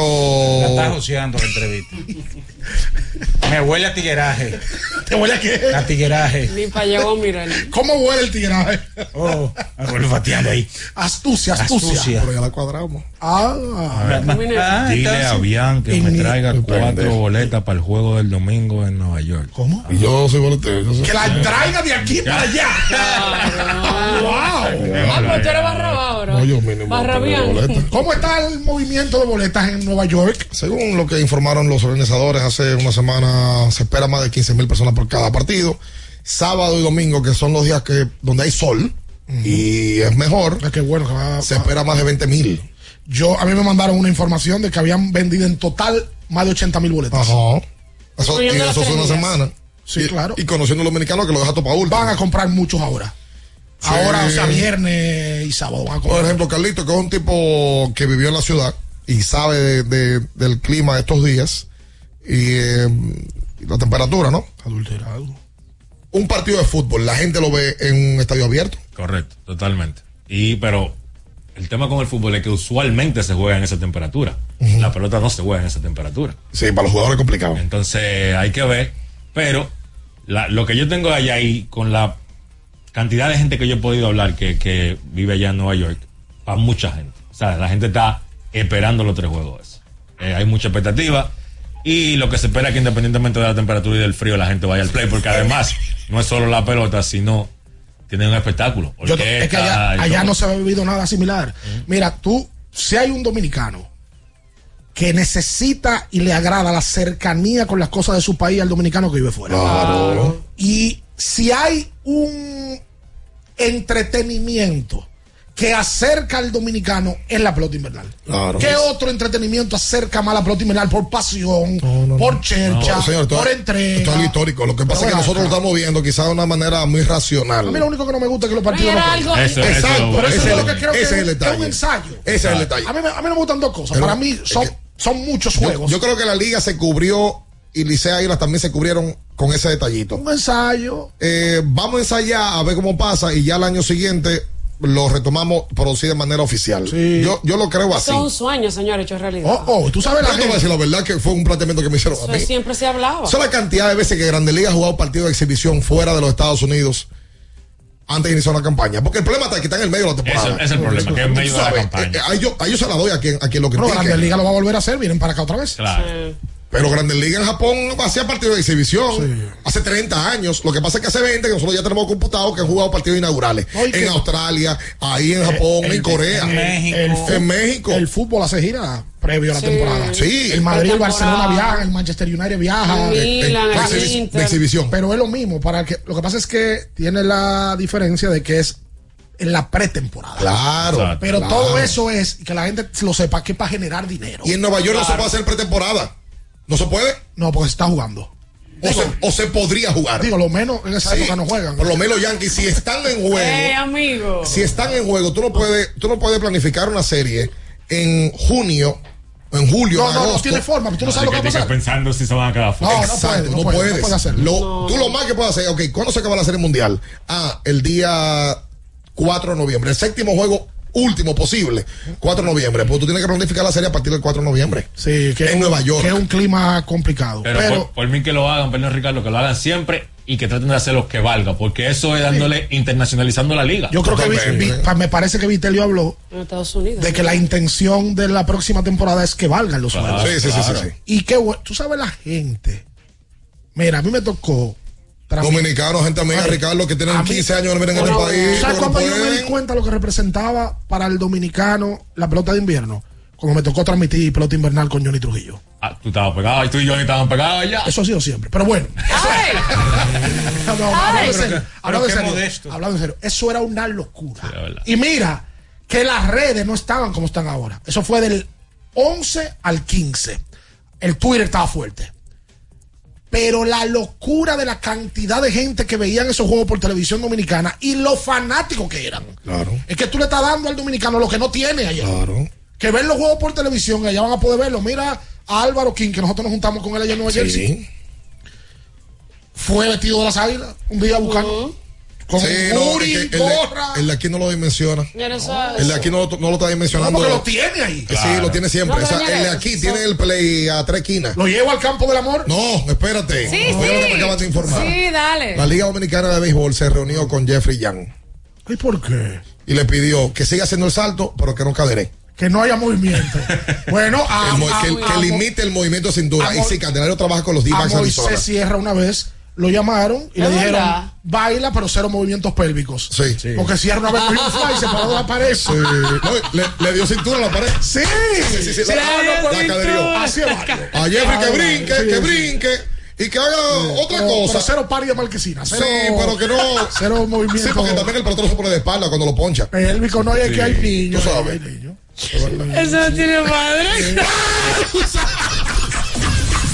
La está joseando la entrevista. [LAUGHS] Me huele a tigueraje. ¿Te huele a qué? A tigueraje. Ni para allá mirar. ¿Cómo huele el tigueraje? Oh, olfateando ahí. Astucia, astucia. Astucia. Pero ya la cuadramos. Ah. Ah, Dile entonces- a Bian que me traiga cuatro pendejo. boletas para el juego del domingo en Nueva York. ¿Cómo? Y yo soy boletero. soy- Que la traiga de aquí para allá. ¡Wow! Ah, pues tú eres barra ahora. No, yo mínimo. ¿Cómo está el movimiento de boletas en Nueva York? Según lo que informaron los organizadores hace una semana, se espera más de 15 mil personas por cada partido. Sábado y domingo, que son los días que donde hay sol y es mejor, Ah, qué bueno que va- se espera más de 20 mil. Yo, a mí me mandaron una información de que habían vendido en total más de 80 mil boletas. Ajá. Eso, y eso es una semana. Sí, y, claro. Y conociendo a los dominicanos que lo deja todo para último. Van a comprar muchos ahora. Sí. Ahora, o sea, viernes y sábado van a comprar. Por ejemplo, Carlito, que es un tipo que vivió en la ciudad y sabe de- de- del clima de estos días y, eh, y la temperatura, ¿no? Adulterado. Un partido de fútbol, la gente lo ve en un estadio abierto. Correcto, totalmente. Y pero el tema con el fútbol es que usualmente se juega en esa temperatura. La pelota no se juega en esa temperatura. Sí, para los jugadores es complicado. Entonces hay que ver. Pero la- lo que yo tengo allá ahí con la cantidad de gente que yo he podido hablar que, que vive allá en Nueva York, para mucha gente. O sea, la gente está esperando los tres juegos. Eh, hay mucha expectativa. Y lo que se espera es que independientemente de la temperatura y del frío, la gente vaya al play, porque además no es solo la pelota, sino tiene un espectáculo. Yo- es que allá, no se ha vivido nada similar. Mira, tú, si hay un dominicano que necesita y le agrada la cercanía con las cosas de su país al dominicano que vive fuera. Claro. Y si hay un entretenimiento que acerca al dominicano es la pelota invernal. Claro. ¿Qué otro entretenimiento acerca más a la pelota invernal? Por pasión, por chercha, No, señor, esto, por es- entrega. esto es algo histórico. Lo que pasa es que nosotros lo estamos viendo quizás de una manera muy racional. A mí lo único que no me gusta es que los partidos algo-. Eso- Exacto, Pero eso ese es es lo que el- creo que es el es detalle. un ensayo. Ese es el detalle. A mí, me- a mí no me gustan dos cosas. Pero- Para mí son, son muchos Yo, juegos. yo creo que la liga se cubrió y Licea Águilas también se cubrieron con ese detallito. un ensayo. Eh, vamos a ensayar a ver cómo pasa y ya el año siguiente lo retomamos producir de manera oficial. Sí. Yo, yo lo creo así. Eso es un sueño, señor, hecho realidad. Oh, oh, tú sabes la Yo te voy a gente. decir la verdad que fue un planteamiento que me hicieron a Eso mí. siempre se hablaba. Es la cantidad de veces que Grande Liga ha jugado partidos de exhibición fuera de los Estados Unidos antes de iniciar una campaña. Porque el problema está que está en el medio de la temporada. Eso es el problema, que es en medio de la campaña. Eh, eh, a, ellos, a ellos se la doy a quien, a quien lo Pero critique. Grandes Liga lo va a volver a hacer. Vienen para acá otra vez. Claro. Sí. Pero Grandes Ligas en Japón hacía partidos de exhibición hace 30 años. Lo que pasa es que hace 20 que nosotros ya tenemos computados que han jugado partidos inaugurales. No, y que- en Australia, ahí en Japón, en Corea, en México. El fu- en México. El fútbol hace gira previo a la Sí. temporada. Sí. El Madrid, el. Barcelona viaja, el Manchester United viaja. En- Milan, de exhibición. Pero es lo mismo. Para que, lo que pasa es que tiene la diferencia de que es en la pretemporada. Claro. Exacto. Pero claro. todo eso es, que la gente lo sepa, que es para generar dinero. Y en Nueva York no se puede hacer pretemporada. ¿No se puede? No, porque se está jugando. O, se, o se podría jugar. Digo, lo menos en esa Sí. época no juegan. Por lo menos los Yankees, si están en juego, [LAUGHS] Eh, amigo. si están en juego, tú no puedes, tú no puedes planificar una serie en junio, en julio, No, en no, no tiene forma. Tú no Así sabes lo que va a pasar. pensando si se van a quedar fuera. No, Exacto, puede, no, no puede, puedes. no puede hacerlo. Lo- tú lo más que puedes hacer, ok, ¿cuándo se acaba la serie mundial? Ah, el día 4 de noviembre, el séptimo juego último posible, 4 de noviembre. Pues tú tienes que planificar la serie a partir del 4 de noviembre. Sí, que En un- Nueva York. Que es un clima complicado. Pero, Pero, por, por mí que lo hagan, perdón Ricardo, que lo hagan siempre y que traten de hacer lo que valga, porque eso es dándole, internacionalizando la liga. yo creo que vi- me parece que Vitelio habló En Estados Unidos. de que la intención de la próxima temporada es que valgan los Claro, sueldos. Sí, sí, sí, sí, claro. sí. Y qué bueno, tú sabes la gente. Mira, a mí me tocó. Dominicanos, gente amiga, Ricardo, que tienen a mí- 15 años en este país. ¿Sabes cuándo yo me di cuenta lo que representaba para el dominicano la pelota de invierno? Cuando me tocó transmitir pelota invernal con Johnny Trujillo. Ah, tú estabas pegado, y tú y yo estaban pegados ya. Eso ha sido siempre. Pero bueno. ¡Ay! [LAUGHS] No, no, hablando en serio, eso era una locura. Sí, y mira, que las redes no estaban como están ahora. Eso fue del 11 al 15. El Twitter estaba fuerte. Pero la locura de la cantidad de gente que veían esos juegos por televisión dominicana y lo fanáticos que eran. Claro. Es que tú le estás dando al dominicano lo que no tiene allá. Claro. Que ven los juegos por televisión, allá van a poder verlo. Mira a Álvaro King, que nosotros nos juntamos con él allá en Nueva Jersey. Fue vestido de las águilas un día buscando. Con Sí, no, booty, es que el, de, gorra. el de aquí no lo dimensiona. Ya no sabes. El de aquí no, lo- no lo está dimensionando. No, porque lo tiene ahí. Sí, lo tiene siempre. No, O sea, el de aquí tiene el play a tres esquinas. ¿Lo llevo al campo del amor? No, espérate. Sí, Oye lo que me sí. acaban de informar. Sí, dale. La Liga Dominicana de Béisbol se reunió con Jeffrey Young ¿Y por qué? y le pidió que siga haciendo el salto, pero que no cadere. Que no haya movimiento. bueno, a, El mo- a- que, a- que limite el movimiento de cintura. a Y si Candelario trabaja con los a D-backs Arizona. Moisés Sierra una vez lo llamaron y le ¿Es dijeron verdad? baila pero cero movimientos pélvicos Sí. sí. porque Sierra una vez cogió un fly y se paró de la pared Sí. No, le, le dio cintura a la pared. sí Sí, sí, sí, la- la caderió. así es. A Jeffrey que brinque, sí, que sí. brinque y que haga otra Pero- cosa. pero cero pari de marquesina cero, Sí, pero que no. cero movimiento Sí, porque también el pelotero se pone de espalda cuando lo poncha. pélvico no hay que hay niños Tú sabes. hay niños. Eso no tiene madre. [LAUGHS]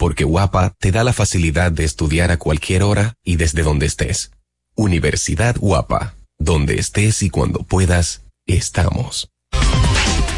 porque Guapa te da la facilidad de estudiar a cualquier hora y desde donde estés. Universidad Guapa, donde estés y cuando puedas, estamos.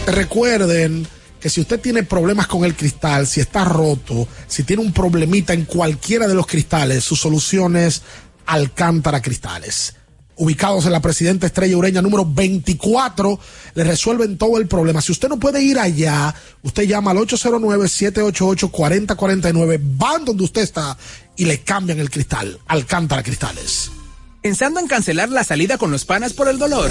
Recuerden que si usted tiene problemas con el cristal, si está roto, si tiene un problemita en cualquiera de los cristales, su solución es Alcántara Cristales. Ubicados en la Presidenta Estrella Ureña número 24, le resuelven todo el problema. Si usted no puede ir allá, usted llama al 809-788-4049, van donde usted está y le cambian el cristal. Alcántara Cristales. Pensando en cancelar la salida con los panas por el dolor.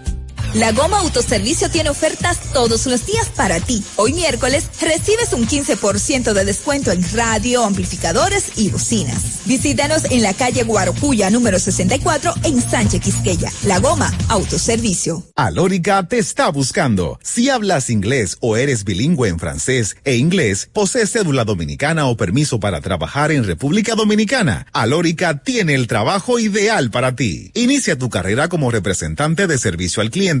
La Goma Autoservicio tiene ofertas todos los días para ti. Hoy miércoles recibes un 15% de descuento en radio, amplificadores y bocinas. Visítanos en la calle Guarocuya número 64 en Sánchez Quisqueya. La Goma Autoservicio. Alórica te está buscando. Si hablas inglés o eres bilingüe en francés e inglés, posees cédula dominicana o permiso para trabajar en República Dominicana, Alórica tiene el trabajo ideal para ti. Inicia tu carrera como representante de servicio al cliente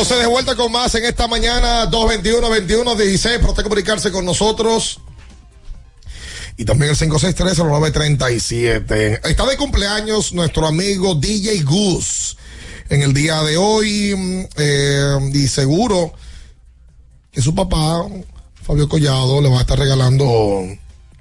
Entonces de vuelta con más en esta mañana 221 21 16 para usted comunicarse con nosotros. Y también el 563-0937. Está de cumpleaños nuestro amigo DJ Goose en el día de hoy. mm, eh, y seguro que su papá, Fabio Collado, le va a estar regalando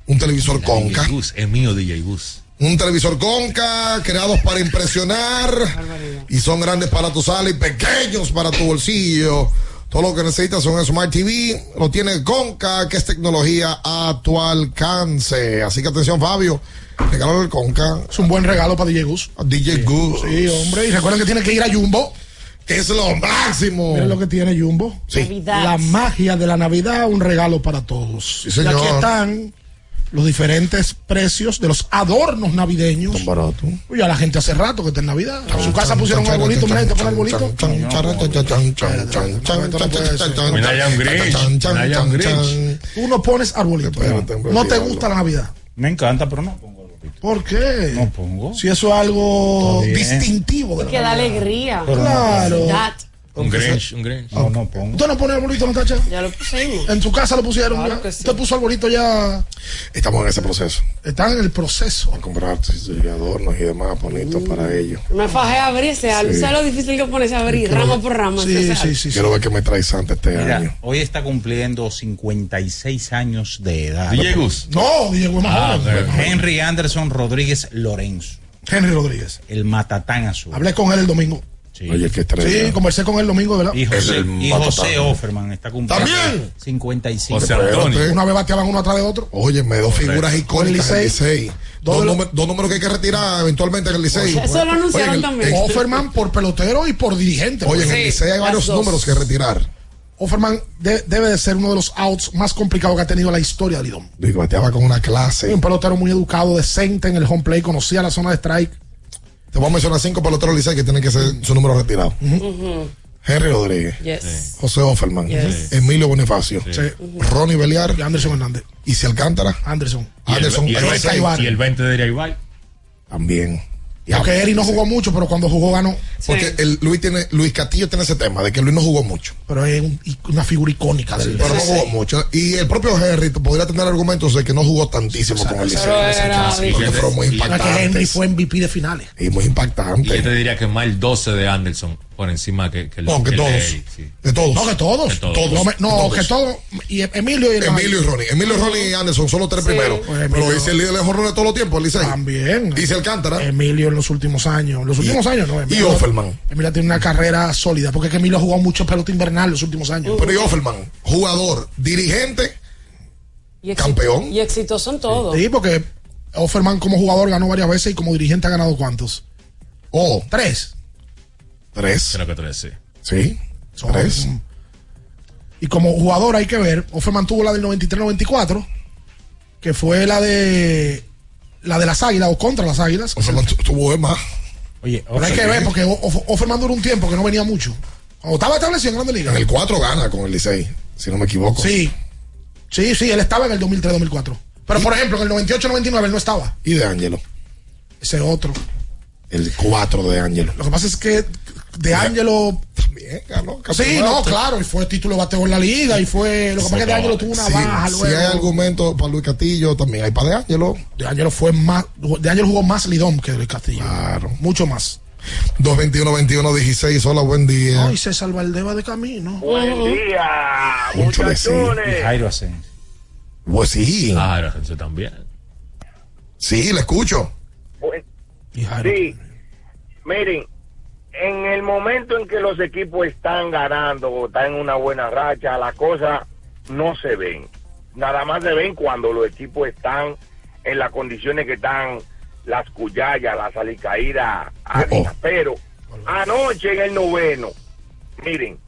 un televisor Conca. DJ Gus, es mío DJ Gus. Un televisor Conca, creados para impresionar. Y son grandes para tu sala y pequeños para tu bolsillo. Todo lo que necesitas son Smart TV. Lo tiene Conca, que es tecnología a tu alcance. Así que atención, Fabio. Regalo el Conca. Es un buen regalo para DJ Gus. A DJ Gus. Sí, hombre. Y recuerden que tiene que ir a Jumbo. Que es lo máximo. Miren lo que tiene Jumbo. Sí. Navidad. La magia de la Navidad, un regalo para todos. Sí, y aquí están los diferentes precios de los adornos navideños. Tan barato. Uy, a la gente hace rato que está en Navidad. En su casa pusieron un arbolito, mira, gente pone arbolito. Tú no pones arbolito. No te gusta la Navidad. Me encanta, pero no pongo. ¿Por qué? No pongo. Si eso es algo distintivo de la Que da alegría. Claro. Un Grinch, un Grinch. No, no pongo. ¿Usted no pone arbolito, Natacha? Ya lo pusimos. En su casa lo pusieron. Claro ya? que sí. Usted puso arbolito ya. Estamos en ese proceso. Están en el proceso. A comprar adornos y demás bonitos para ellos. Me fajé a abrir ese álbum. Sí. ¿Sabes lo difícil que ponerse a abrir? Rama por rama. Sí, sí, sí. sí. Quiero ver qué me trae Santa este Mira, año. hoy está cumpliendo 56 años de edad. Gus. No, Diego es más Ah. Henry Anderson Rodríguez Lorenzo, Henry Rodríguez. el matatán azul. Hablé con él el domingo. Sí. Oye, qué estrella. Sí, conversé con él el domingo, ¿verdad? y José, Es el y. José Offerman está cumpliendo ¿También? 55. José Antonio. Una vez bateaban uno atrás de otro. Óyeme, dos figuras icónicas del Licey. Dos de números que hay que retirar eventualmente en el Licey. Eso lo anunciaron Oye, en el- también. en- Offerman por pelotero y por dirigente. Oye, en Sí, el Licey hay varios dos. números que retirar. Offerman de- debe de ser uno de los outs más complicados que ha tenido la historia del Lidón. Digo, bateaba con una clase. Un pelotero muy educado, decente en el home play, conocía la zona de strike. Te voy a mencionar cinco peloteros del Licey que tienen que ser su número retirado. Henry Rodríguez, Yes. José Offerman, Yes. Emilio Bonifacio, Sí. Ronnie Beliar Y Anderson Hernández. y si Alcántara. Anderson. Y el, Anderson y el Ese 20, Ibar. y el 20 de Iraibay. también. Aunque Eri no jugó mucho, pero cuando jugó ganó. Porque el Luis tiene, Luis Castillo tiene ese tema de que Luis no jugó mucho. Pero es un- una figura icónica del Pero no jugó mucho. Y el propio Henry podría tener argumentos de que no jugó tantísimo con el Liceo. Porque fueron muy No, es que Henry impactantes. fue MVP de finales. Y muy Y yo impactante. te diría que más el 12 de Anderson por encima que, que el No, que todos. Sí. De todos. No, que todos. Que todos. Todos. No, me- no, Todos. que todos. Y Emilio y el Emilio y Ronnie. Emilio, Ronnie y Anderson son los tres Sí. primeros. Pues Pero dice el líder de jorrones de todos los tiempos, Licey. También. Y si Alcántara. Emilio en los últimos años. Los últimos años, ¿no? y Emilio, Offerman. Emilio tiene una carrera sólida. Porque es que Emilio jugó mucho pelota invernal los últimos años. Pero y Offerman, jugador, dirigente, Y Campeón. Y exitoso en todo. Sí, porque Offerman como jugador ganó varias veces y como dirigente ha ganado cuántos? oh, Tres. Tres. Creo que tres, sí. Sí, Son- tres. Y como jugador hay que ver, Offerman tuvo la del 93-94, que fue la de la de las águilas o contra las águilas. Offerman tu- tuvo más. Oye, Pero hay que ver, porque O- O- Offerman duró un tiempo que no venía mucho. Cuando estaba establecido en Grande Liga. En el 4 gana con el Licey, si no me equivoco. Sí. Sí, sí, él estaba en el 2003-2004. Pero por ejemplo, en el 98-99 él no estaba. Y de Ángelo, Ese otro. el 4 de Ángelo. Lo que pasa es que De Angelo. También ganó. Sí, no, claro, y fue título de bateo en la liga. Y fue. Lo que pasa es que De Angelo tuvo una Sí, baja Si luego. hay argumento para Luis Castillo, también hay para De Ángelo. De Angelo fue más. De Angelo jugó más Lidón que Luis Castillo. Claro. Mucho más. 221-21-16. Hola, buen día. Ay, César Valdeva de camino. Buen día, Mucho de sí. muchachones. Jairo Asensio. Pues sí. Ah, gente también. Sí, le escucho. Pues, Y Jairo. Sí, miren, en el momento en que los equipos están ganando o están en una buena racha, las cosas no se ven. Nada más se ven cuando los equipos están en las condiciones que están las cuyayas, las alicaídas, águilas. Pero anoche en el noveno, miren,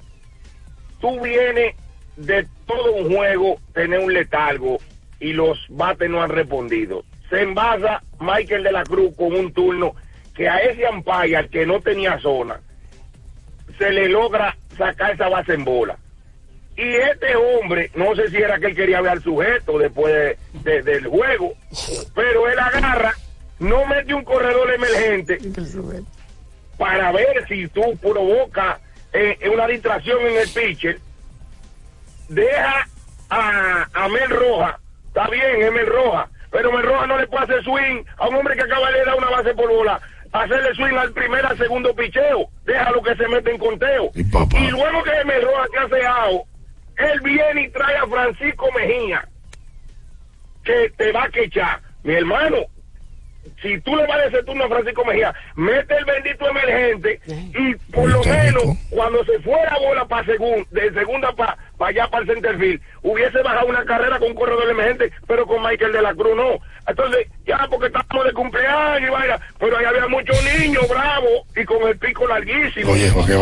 tú vienes de todo un juego tener un letargo y los bates no han respondido. Se envasa Michael de la Cruz con un turno que a ese umpire que no tenía zona se le logra sacar esa base en bola. Y este hombre, no sé si era que él quería ver al sujeto después de- de- del juego, pero él agarra, no mete un corredor emergente para ver si tú provocas eh, una distracción en el pitcher. Deja a, a Mel Roja, está bien, es Mel Roja, pero Mel Roja no le puede hacer swing a un hombre que acaba de dar una base por bola, hacerle swing al primer, al segundo picheo, déjalo que se mete en conteo. Y papá. Y luego que Mel Roja te hace out, él viene y trae a Francisco Mejía, que te va a quechar. Mi hermano, si tú le vas a ese turno a Francisco Mejía, mete el bendito emergente y por lo menos rico. cuando se fuera bola para segun, de segunda para allá para el centerfield, hubiese bajado una carrera con un corredor emergente, pero con Michael de la Cruz no. Entonces, ya porque estamos de cumpleaños y vaya, pero ahí había muchos niños bravos y con el pico larguísimo. Oye, qué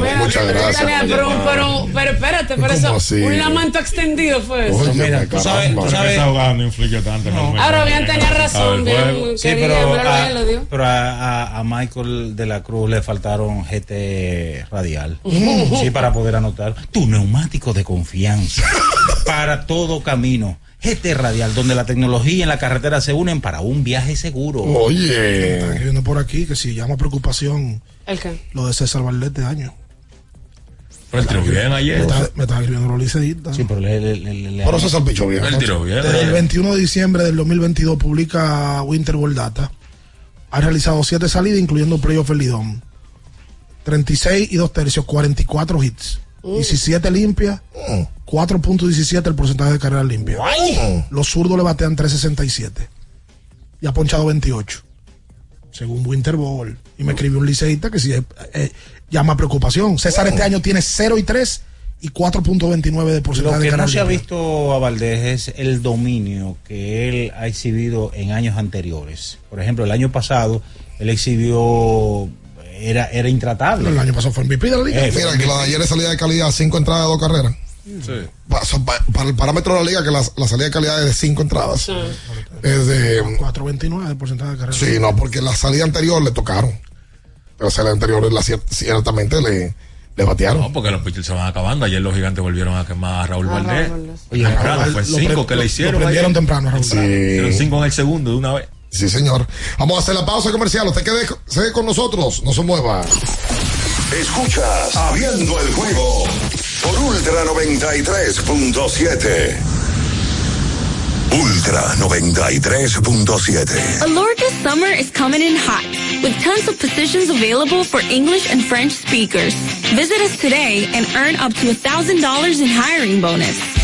mira, Muchas pero, gracias. pero, pero, pero espérate, pero ¿Cómo eso, así? un lamento extendido fue eso. Oye, mira, tú sabes- tú sabes- Está ahogando, inflige tanto. realmente. Ahora bien tenía razón, bien. Sí, pero, a, ahí, lo dio. pero a, a- a Michael de la Cruz le faltaron GT radial. [LAUGHS] Sí, para poder anotar. Tu neumático de confianza. [LAUGHS] para todo camino. GT radial, donde la tecnología y la carretera se unen para un viaje seguro. Están Oye. escribiendo por aquí que si llama preocupación ¿El qué? lo de César Valdés de año. Pero él tiró bien Me ayer. está, me está escribiendo los liceístas. Sí, pero le, le- le- le- Pero se salpichó bien. Él tiró bien. Desde el ayer. 21 de diciembre del 2022 publica Winter Ball Data. Ha realizado 7 salidas, incluyendo playoff Lidón. 36 y 2 tercios, 44 hits. 17 limpias, 4.17 el porcentaje de carreras limpias. Los zurdos le batean 3.67. Y ha ponchado 28. Según Winter Ball. Y me escribió un liceísta que sí eh, eh, llama preocupación. César este año tiene 0 y 3 y 4.29 de porcentaje Lo de que no carreras se ha visto a Valdés es el dominio que él ha exhibido en años anteriores. Por ejemplo, el año pasado él exhibió era era intratable. El año pasado fue MVP de la liga. Eh, Mira, que la de ayer es salida de calidad, cinco entradas, dos carreras. Pa- para el parámetro de la liga, que la, la salida de calidad es de cinco entradas. Es de. 4.29 de porcentaje de carreras. Sí, no, porque la salida anterior le tocaron. Pero la salida anterior, la cier- ciertamente le, Le batearon. No, porque los pitchers se van acabando. Ayer los gigantes volvieron a quemar a Raúl Valdés. Oye, temprano, fue lo cinco pre- que lo- le hicieron. lo prendieron ayer. temprano a Raúl. Sí. Hicieron cinco en el segundo de una vez. Sí, señor. Vamos a hacer la pausa comercial. Usted quede, con nosotros. No se mueva. Escuchas Abriendo el juego por Ultra 93.7. Ultra 93.7. Alorca summer is coming in hot, with tons of positions available for English and French speakers. Visit us today and earn up to $1,000 in hiring bonus.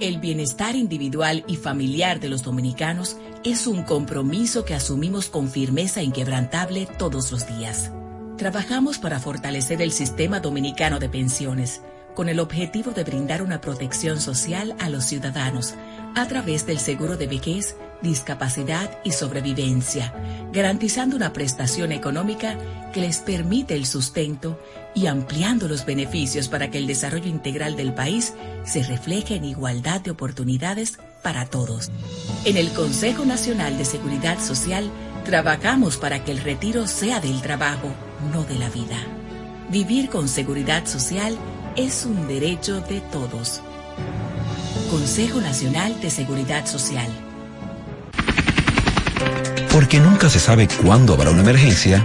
El bienestar individual y familiar de los dominicanos es un compromiso que asumimos con firmeza inquebrantable todos los días. Trabajamos para fortalecer el sistema dominicano de pensiones con el objetivo de brindar una protección social a los ciudadanos a través del seguro de vejez, discapacidad y sobrevivencia, garantizando una prestación económica que les permite el sustento y ampliando los beneficios para que el desarrollo integral del país se refleje en igualdad de oportunidades para todos. En el Consejo Nacional de Seguridad Social trabajamos para que el retiro sea del trabajo, no de la vida. Vivir con seguridad social es un derecho de todos. Consejo Nacional de Seguridad Social. Porque nunca se sabe cuándo habrá una emergencia,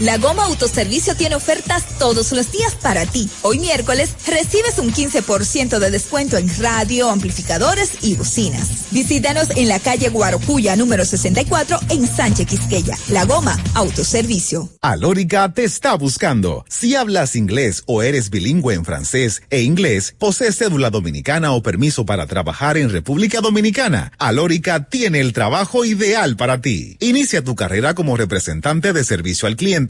La Goma Autoservicio tiene ofertas todos los días para ti. Hoy miércoles recibes un 15% de descuento en radio, amplificadores y bocinas. Visítanos en la calle Guarocuya número 64 en Sánchez Quisqueya. La Goma Autoservicio. Alórica te está buscando. Si hablas inglés o eres bilingüe en francés e inglés, posees cédula dominicana o permiso para trabajar en República Dominicana, Alórica tiene el trabajo ideal para ti. Inicia tu carrera como representante de servicio al cliente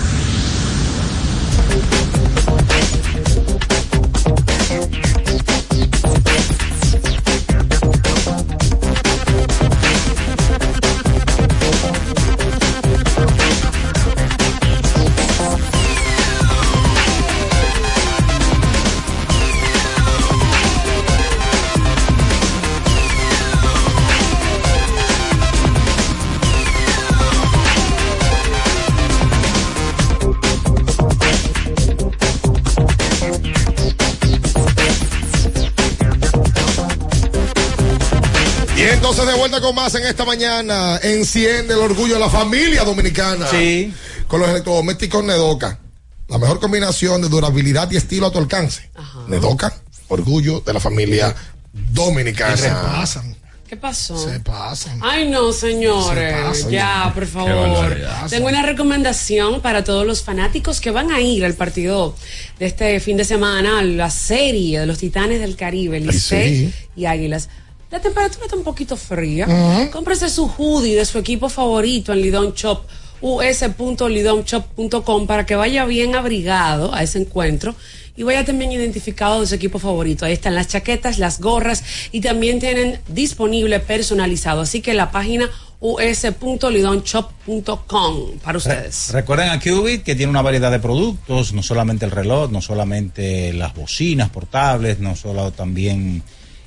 de vuelta con más en esta mañana. Enciende el orgullo de la familia dominicana. Sí. Con los electrodomésticos Nedoca. La mejor combinación de durabilidad y estilo a tu alcance. Nedoca, orgullo de la familia dominicana. Se pasan. ¿Qué pasó? Se pasan. Ay, no, señores. Se pasan. ya, por favor. Tengo una recomendación para todos los fanáticos que van a ir al partido de este fin de semana, a la serie de los Titanes del Caribe, Licey sí. y Águilas. La temperatura está un poquito fría. Cómprese su hoodie de su equipo favorito en Lidon Shop us.lidomshop.com para que vaya bien abrigado a ese encuentro y vaya también identificado de su equipo favorito. Ahí están las chaquetas, las gorras y también tienen disponible personalizado. Así que la página us.lidonshop.com para ustedes. Recuerden a Qubit que tiene una variedad de productos, no solamente el reloj, no solamente las bocinas portables, no solo también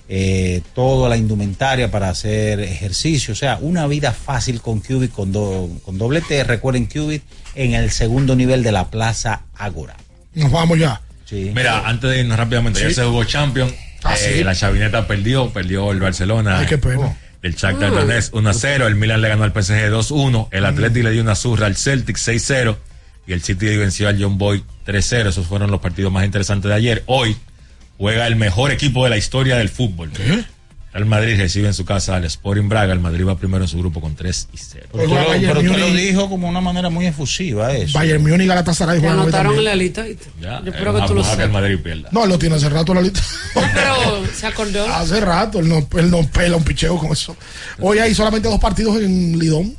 eh, toda la indumentaria para hacer ejercicio, o sea, una vida fácil con Qubit con, do- con doble T. Recuerden Qubit en el segundo nivel de la Plaza Agora. Nos vamos ya. Sí. Mira, antes de irnos rápidamente, Sí. ayer se jugó Champions. Ah, eh, sí. La Chavineta perdió, perdió el Barcelona. Ay, qué pena. Del Shakhtar Ah. Donetsk 1 a 0. El Milan le ganó al PSG 2-1. El Atleti le dio una zurra al Celtic 6-0. Y el City venció al John Boy 3-0. Esos fueron los partidos más interesantes de ayer. Hoy juega el mejor equipo de la historia del fútbol. El Madrid recibe en su casa al Sporting Braga. El Madrid va primero en su grupo con 3 y 0. Pero usted, lo, Bayern pero usted lo Múnich. dijo como una manera muy efusiva eso. Bayern Múnich y Galatasaray juegan anotaron en la lista. Yo eh, espero que tú lo sepas. Madrid pierda. No, él lo tiene hace rato la lista. [LAUGHS] Pero se acordó. hace rato, él no, él no pela un picheo con eso. Hoy hay solamente dos partidos en Lidón.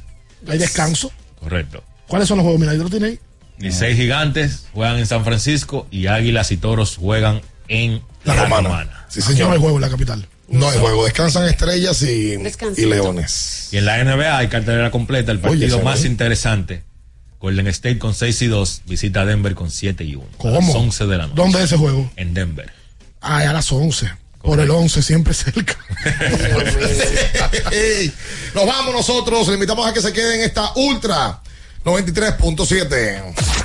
Hay descanso. Correcto. ¿Cuáles son los juegos? Mira, ahí lo tiene ahí. Y seis gigantes juegan en San Francisco y Águilas y Toros juegan en La La, Romana. Romana. Sí, Aquí no señor. hay juego en la capital. No hay juego. Descansan estrellas y, y leones. Y en la NBA hay cartelera completa. El Oye, partido ese más güey. interesante. Golden State con 6 y 2 visita a Denver con 7 y 1. ¿Cómo? A las 11 de la noche. ¿Dónde es ese juego? En Denver. Ah, a las 11. Por el 11, siempre cerca. [LAUGHS] Nos vamos nosotros. Le invitamos a que se queden en esta Ultra 93.7.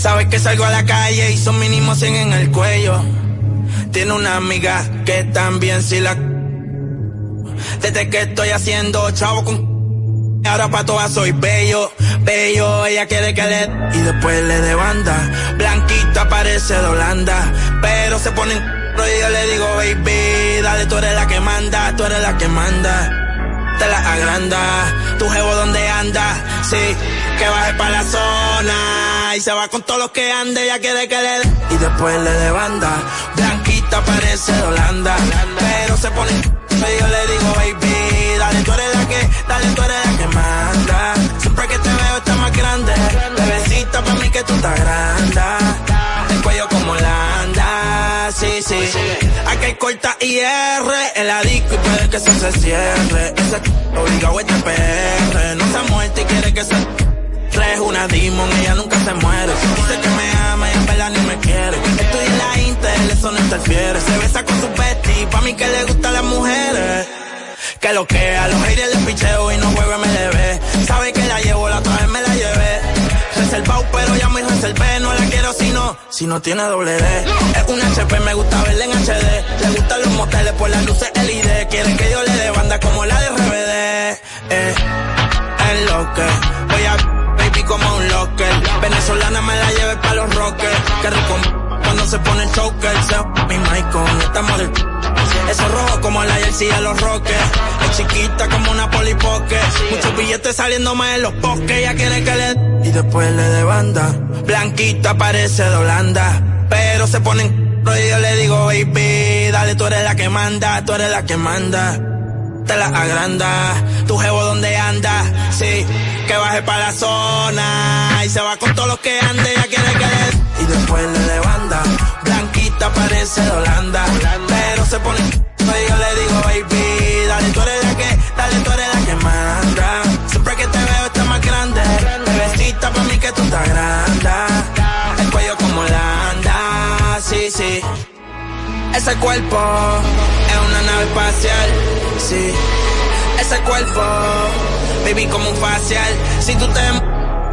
Sabes que salgo a la calle y son mínimo 100 en el cuello. Tiene una amiga que también si la. Desde que estoy haciendo chavo con. Ahora pa' todas soy bello, bello, ella quiere que le. Y después le de banda. Blanquita parece de Holanda. Pero se pone en. Y yo le digo, baby, dale, tú eres la que manda, tú eres la que manda te la agranda. Tu jevo donde anda, sí, que baje para la zona. Y se va con todos los que ande, ya quiere que le dé. Y después le de banda. Blanquita parece de Holanda. Pero se pone. Y yo le digo, baby, dale, tú eres la que, dale, tú eres la que manda. Siempre que te veo está más grande. Bebecita, para mí que tú estás grande. El cuello como Holanda, sí, sí. Aquí hay corta IR en la disco y puede que eso se cierre. Ese obligado a este PR. No se ha y quiere que se es una demon, ella nunca se muere. Dice que me ama y en verdad ni me quiere. Estoy en la Intel, eso no interfiere. Se besa con su bestie, pa' mí que le gustan las mujeres. Que lo que a los haters les picheo y no juego MLB. Sabe que la llevo, la otra vez me la llevé. Reservado, pero ya me reservé. No la quiero si no, si no tiene doble D. Es un HP, me gusta verla en HD. Le gustan los moteles por las luces LED. Quieren que yo le dé banda como la de RBD. Eh, es lo que voy a como un locker. Venezolana me la lleve pa' los rockers. Que rico cuando se pone el choker. Se mi mic con esta model. Eso rojo como la jersey a los rockers. Es chiquita como una polipoque. Muchos billetes saliendo más en los bosques. Ella quiere que le y después le de banda. Blanquita parece de Holanda. Pero se ponen y yo le digo, baby, dale, tú eres la que manda, tú eres la que manda. Te la agranda. Tu jevo donde anda, sí, que baje para la zona. Y se va con todos los que ande, ya quiere que le... Y después le levanta, blanquita parece de Holanda. Pero se pone... Y yo le digo, baby, dale, tú eres la que, dale, tú eres la que manda. Siempre que te veo está más grande. Bebecita para mí que tú estás grande. El cuello como Holanda, sí, sí. Ese cuerpo es una nave espacial, Ese cuerpo, baby, como un facial. Si tú te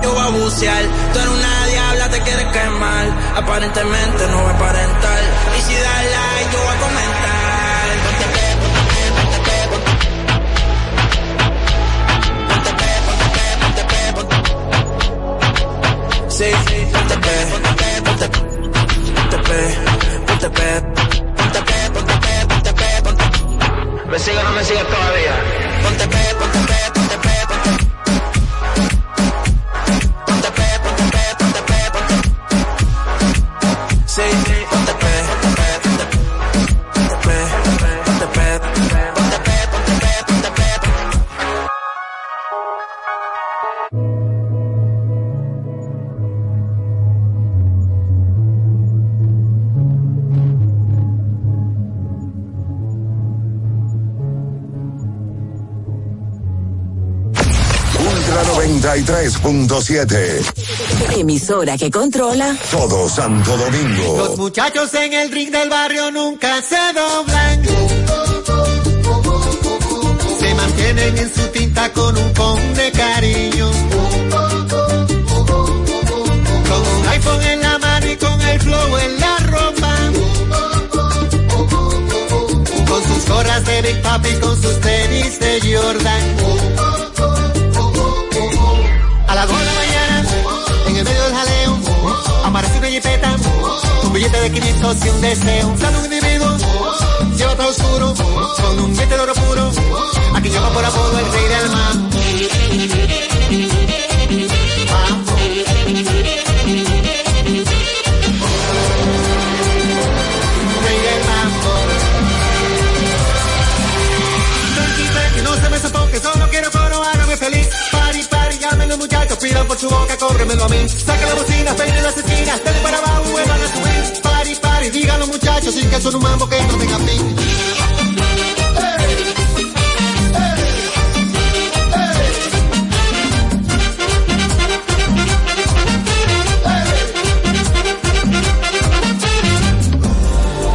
yo voy a bucear. Tú eres una diabla, te quieres quemar. Aparentemente no voy a aparentar. Y si das like, yo voy a comentar. Ponte pe, ponte pe, ponte pe, ponte pe, ponte pe, ponte pe, ponte pe, ponte pe, ponte pe, ponte pe, ¿Me sigue o no me sigue todavía? Ponte pe, ponte pe, ponte pe, ponte Ponte pe, ponte pe, ponte pe, ponte 93.7. Emisora que controla Todo Santo Domingo. Los muchachos en el ring del barrio nunca se doblan. Se mantienen en su tinta con un con de cariño. Con un iPhone en la mano y con el flow en la ropa. Con sus gorras de Big Papi, con sus tenis de Jordan. Un billete de 500 y un deseo. Un individuo, lleva todo oscuro, con un billete de oro puro, aquí llama por apodo el rey del mambo. Pidan por su boca, córremelo a mí. Saca la bocina, peine las esquinas, denle para abajo, vuelvan a subir. Pari, pari, digan los muchachos, sin que son un mambo que no tenga fin.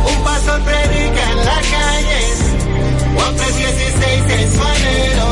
Un pastor predica en la calle, Juan 3:16 en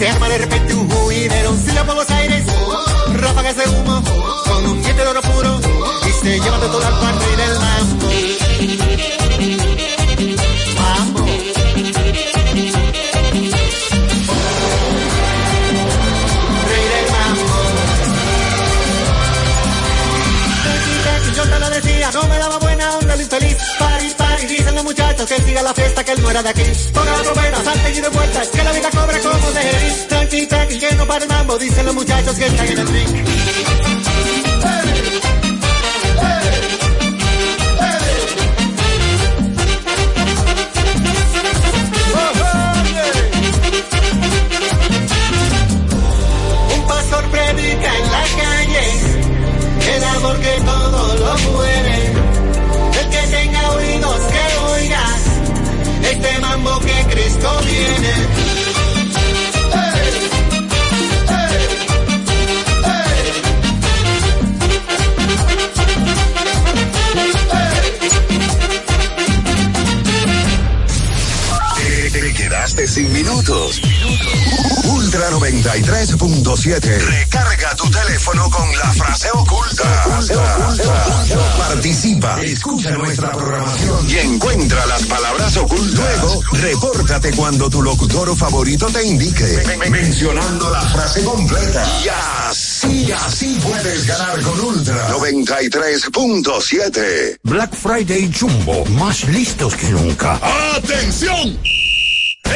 se arma de repente un juidero. Si por los aires, ráfagas de humo, con un diente de oro puro, y se lleva de cuarto y del mambo. Que siga la fiesta, que él no era de aquí. Ponga la trompeta, salte y de vueltas, que la vida cobra como de Jerez. Tranqui, tranqui, que no para el mambo, dicen los muchachos que están en el ring. Un pastor predica en la calle el amor que todo lo muere. Mete mambo que Cristo viene. Te quedaste sin minutos Ultra 93.7. Recarga tu teléfono con la frase oculta. Participa, escucha nuestra programación y encuentra las palabras ocultas. Luego, repórtate cuando tu locutor favorito te indique, mencionando la frase completa. Y así, así puedes ganar con Ultra 93.7. Black Friday Jumbo, más listos que nunca. ¡Atención!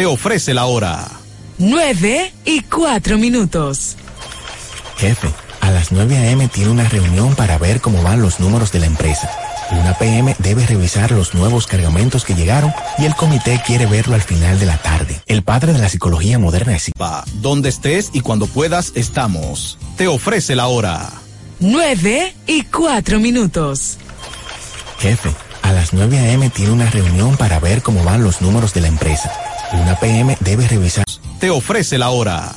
Te ofrece la hora. 9 y 4 minutos. Jefe, a las 9 a.m. tiene una reunión para ver cómo van los números de la empresa. Una PM debe revisar los nuevos cargamentos que llegaron y el comité quiere verlo al final de la tarde. El padre de la psicología moderna es... Va, donde estés y cuando puedas estamos. Te ofrece la hora. 9 y 4 minutos. Jefe, a las 9 a.m. tiene una reunión para ver cómo van los números de la empresa. Una PM debe revisar. Te ofrece la hora.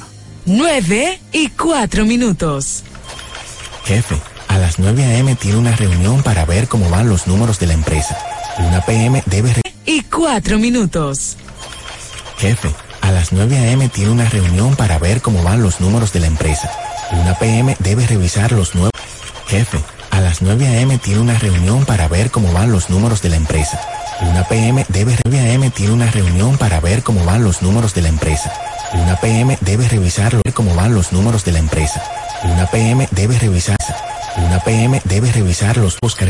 9 y 4 minutos. Jefe, a las 9 a.m. tiene una reunión para ver cómo van los números de la empresa. Una PM debe... Y 4 minutos. Jefe, a las 9 a.m. tiene una reunión para ver cómo van los números de la empresa. Una PM debe revisar los nuevos... Jefe, a las 9 a.m. tiene una reunión para ver cómo van los números de la empresa. Una PM debe 9 a.m. tiene una reunión para ver cómo van los números de la empresa. Una PM debe revisar cómo van los números de la empresa. Una PM debe revisar. Una PM debe revisar los cargamentos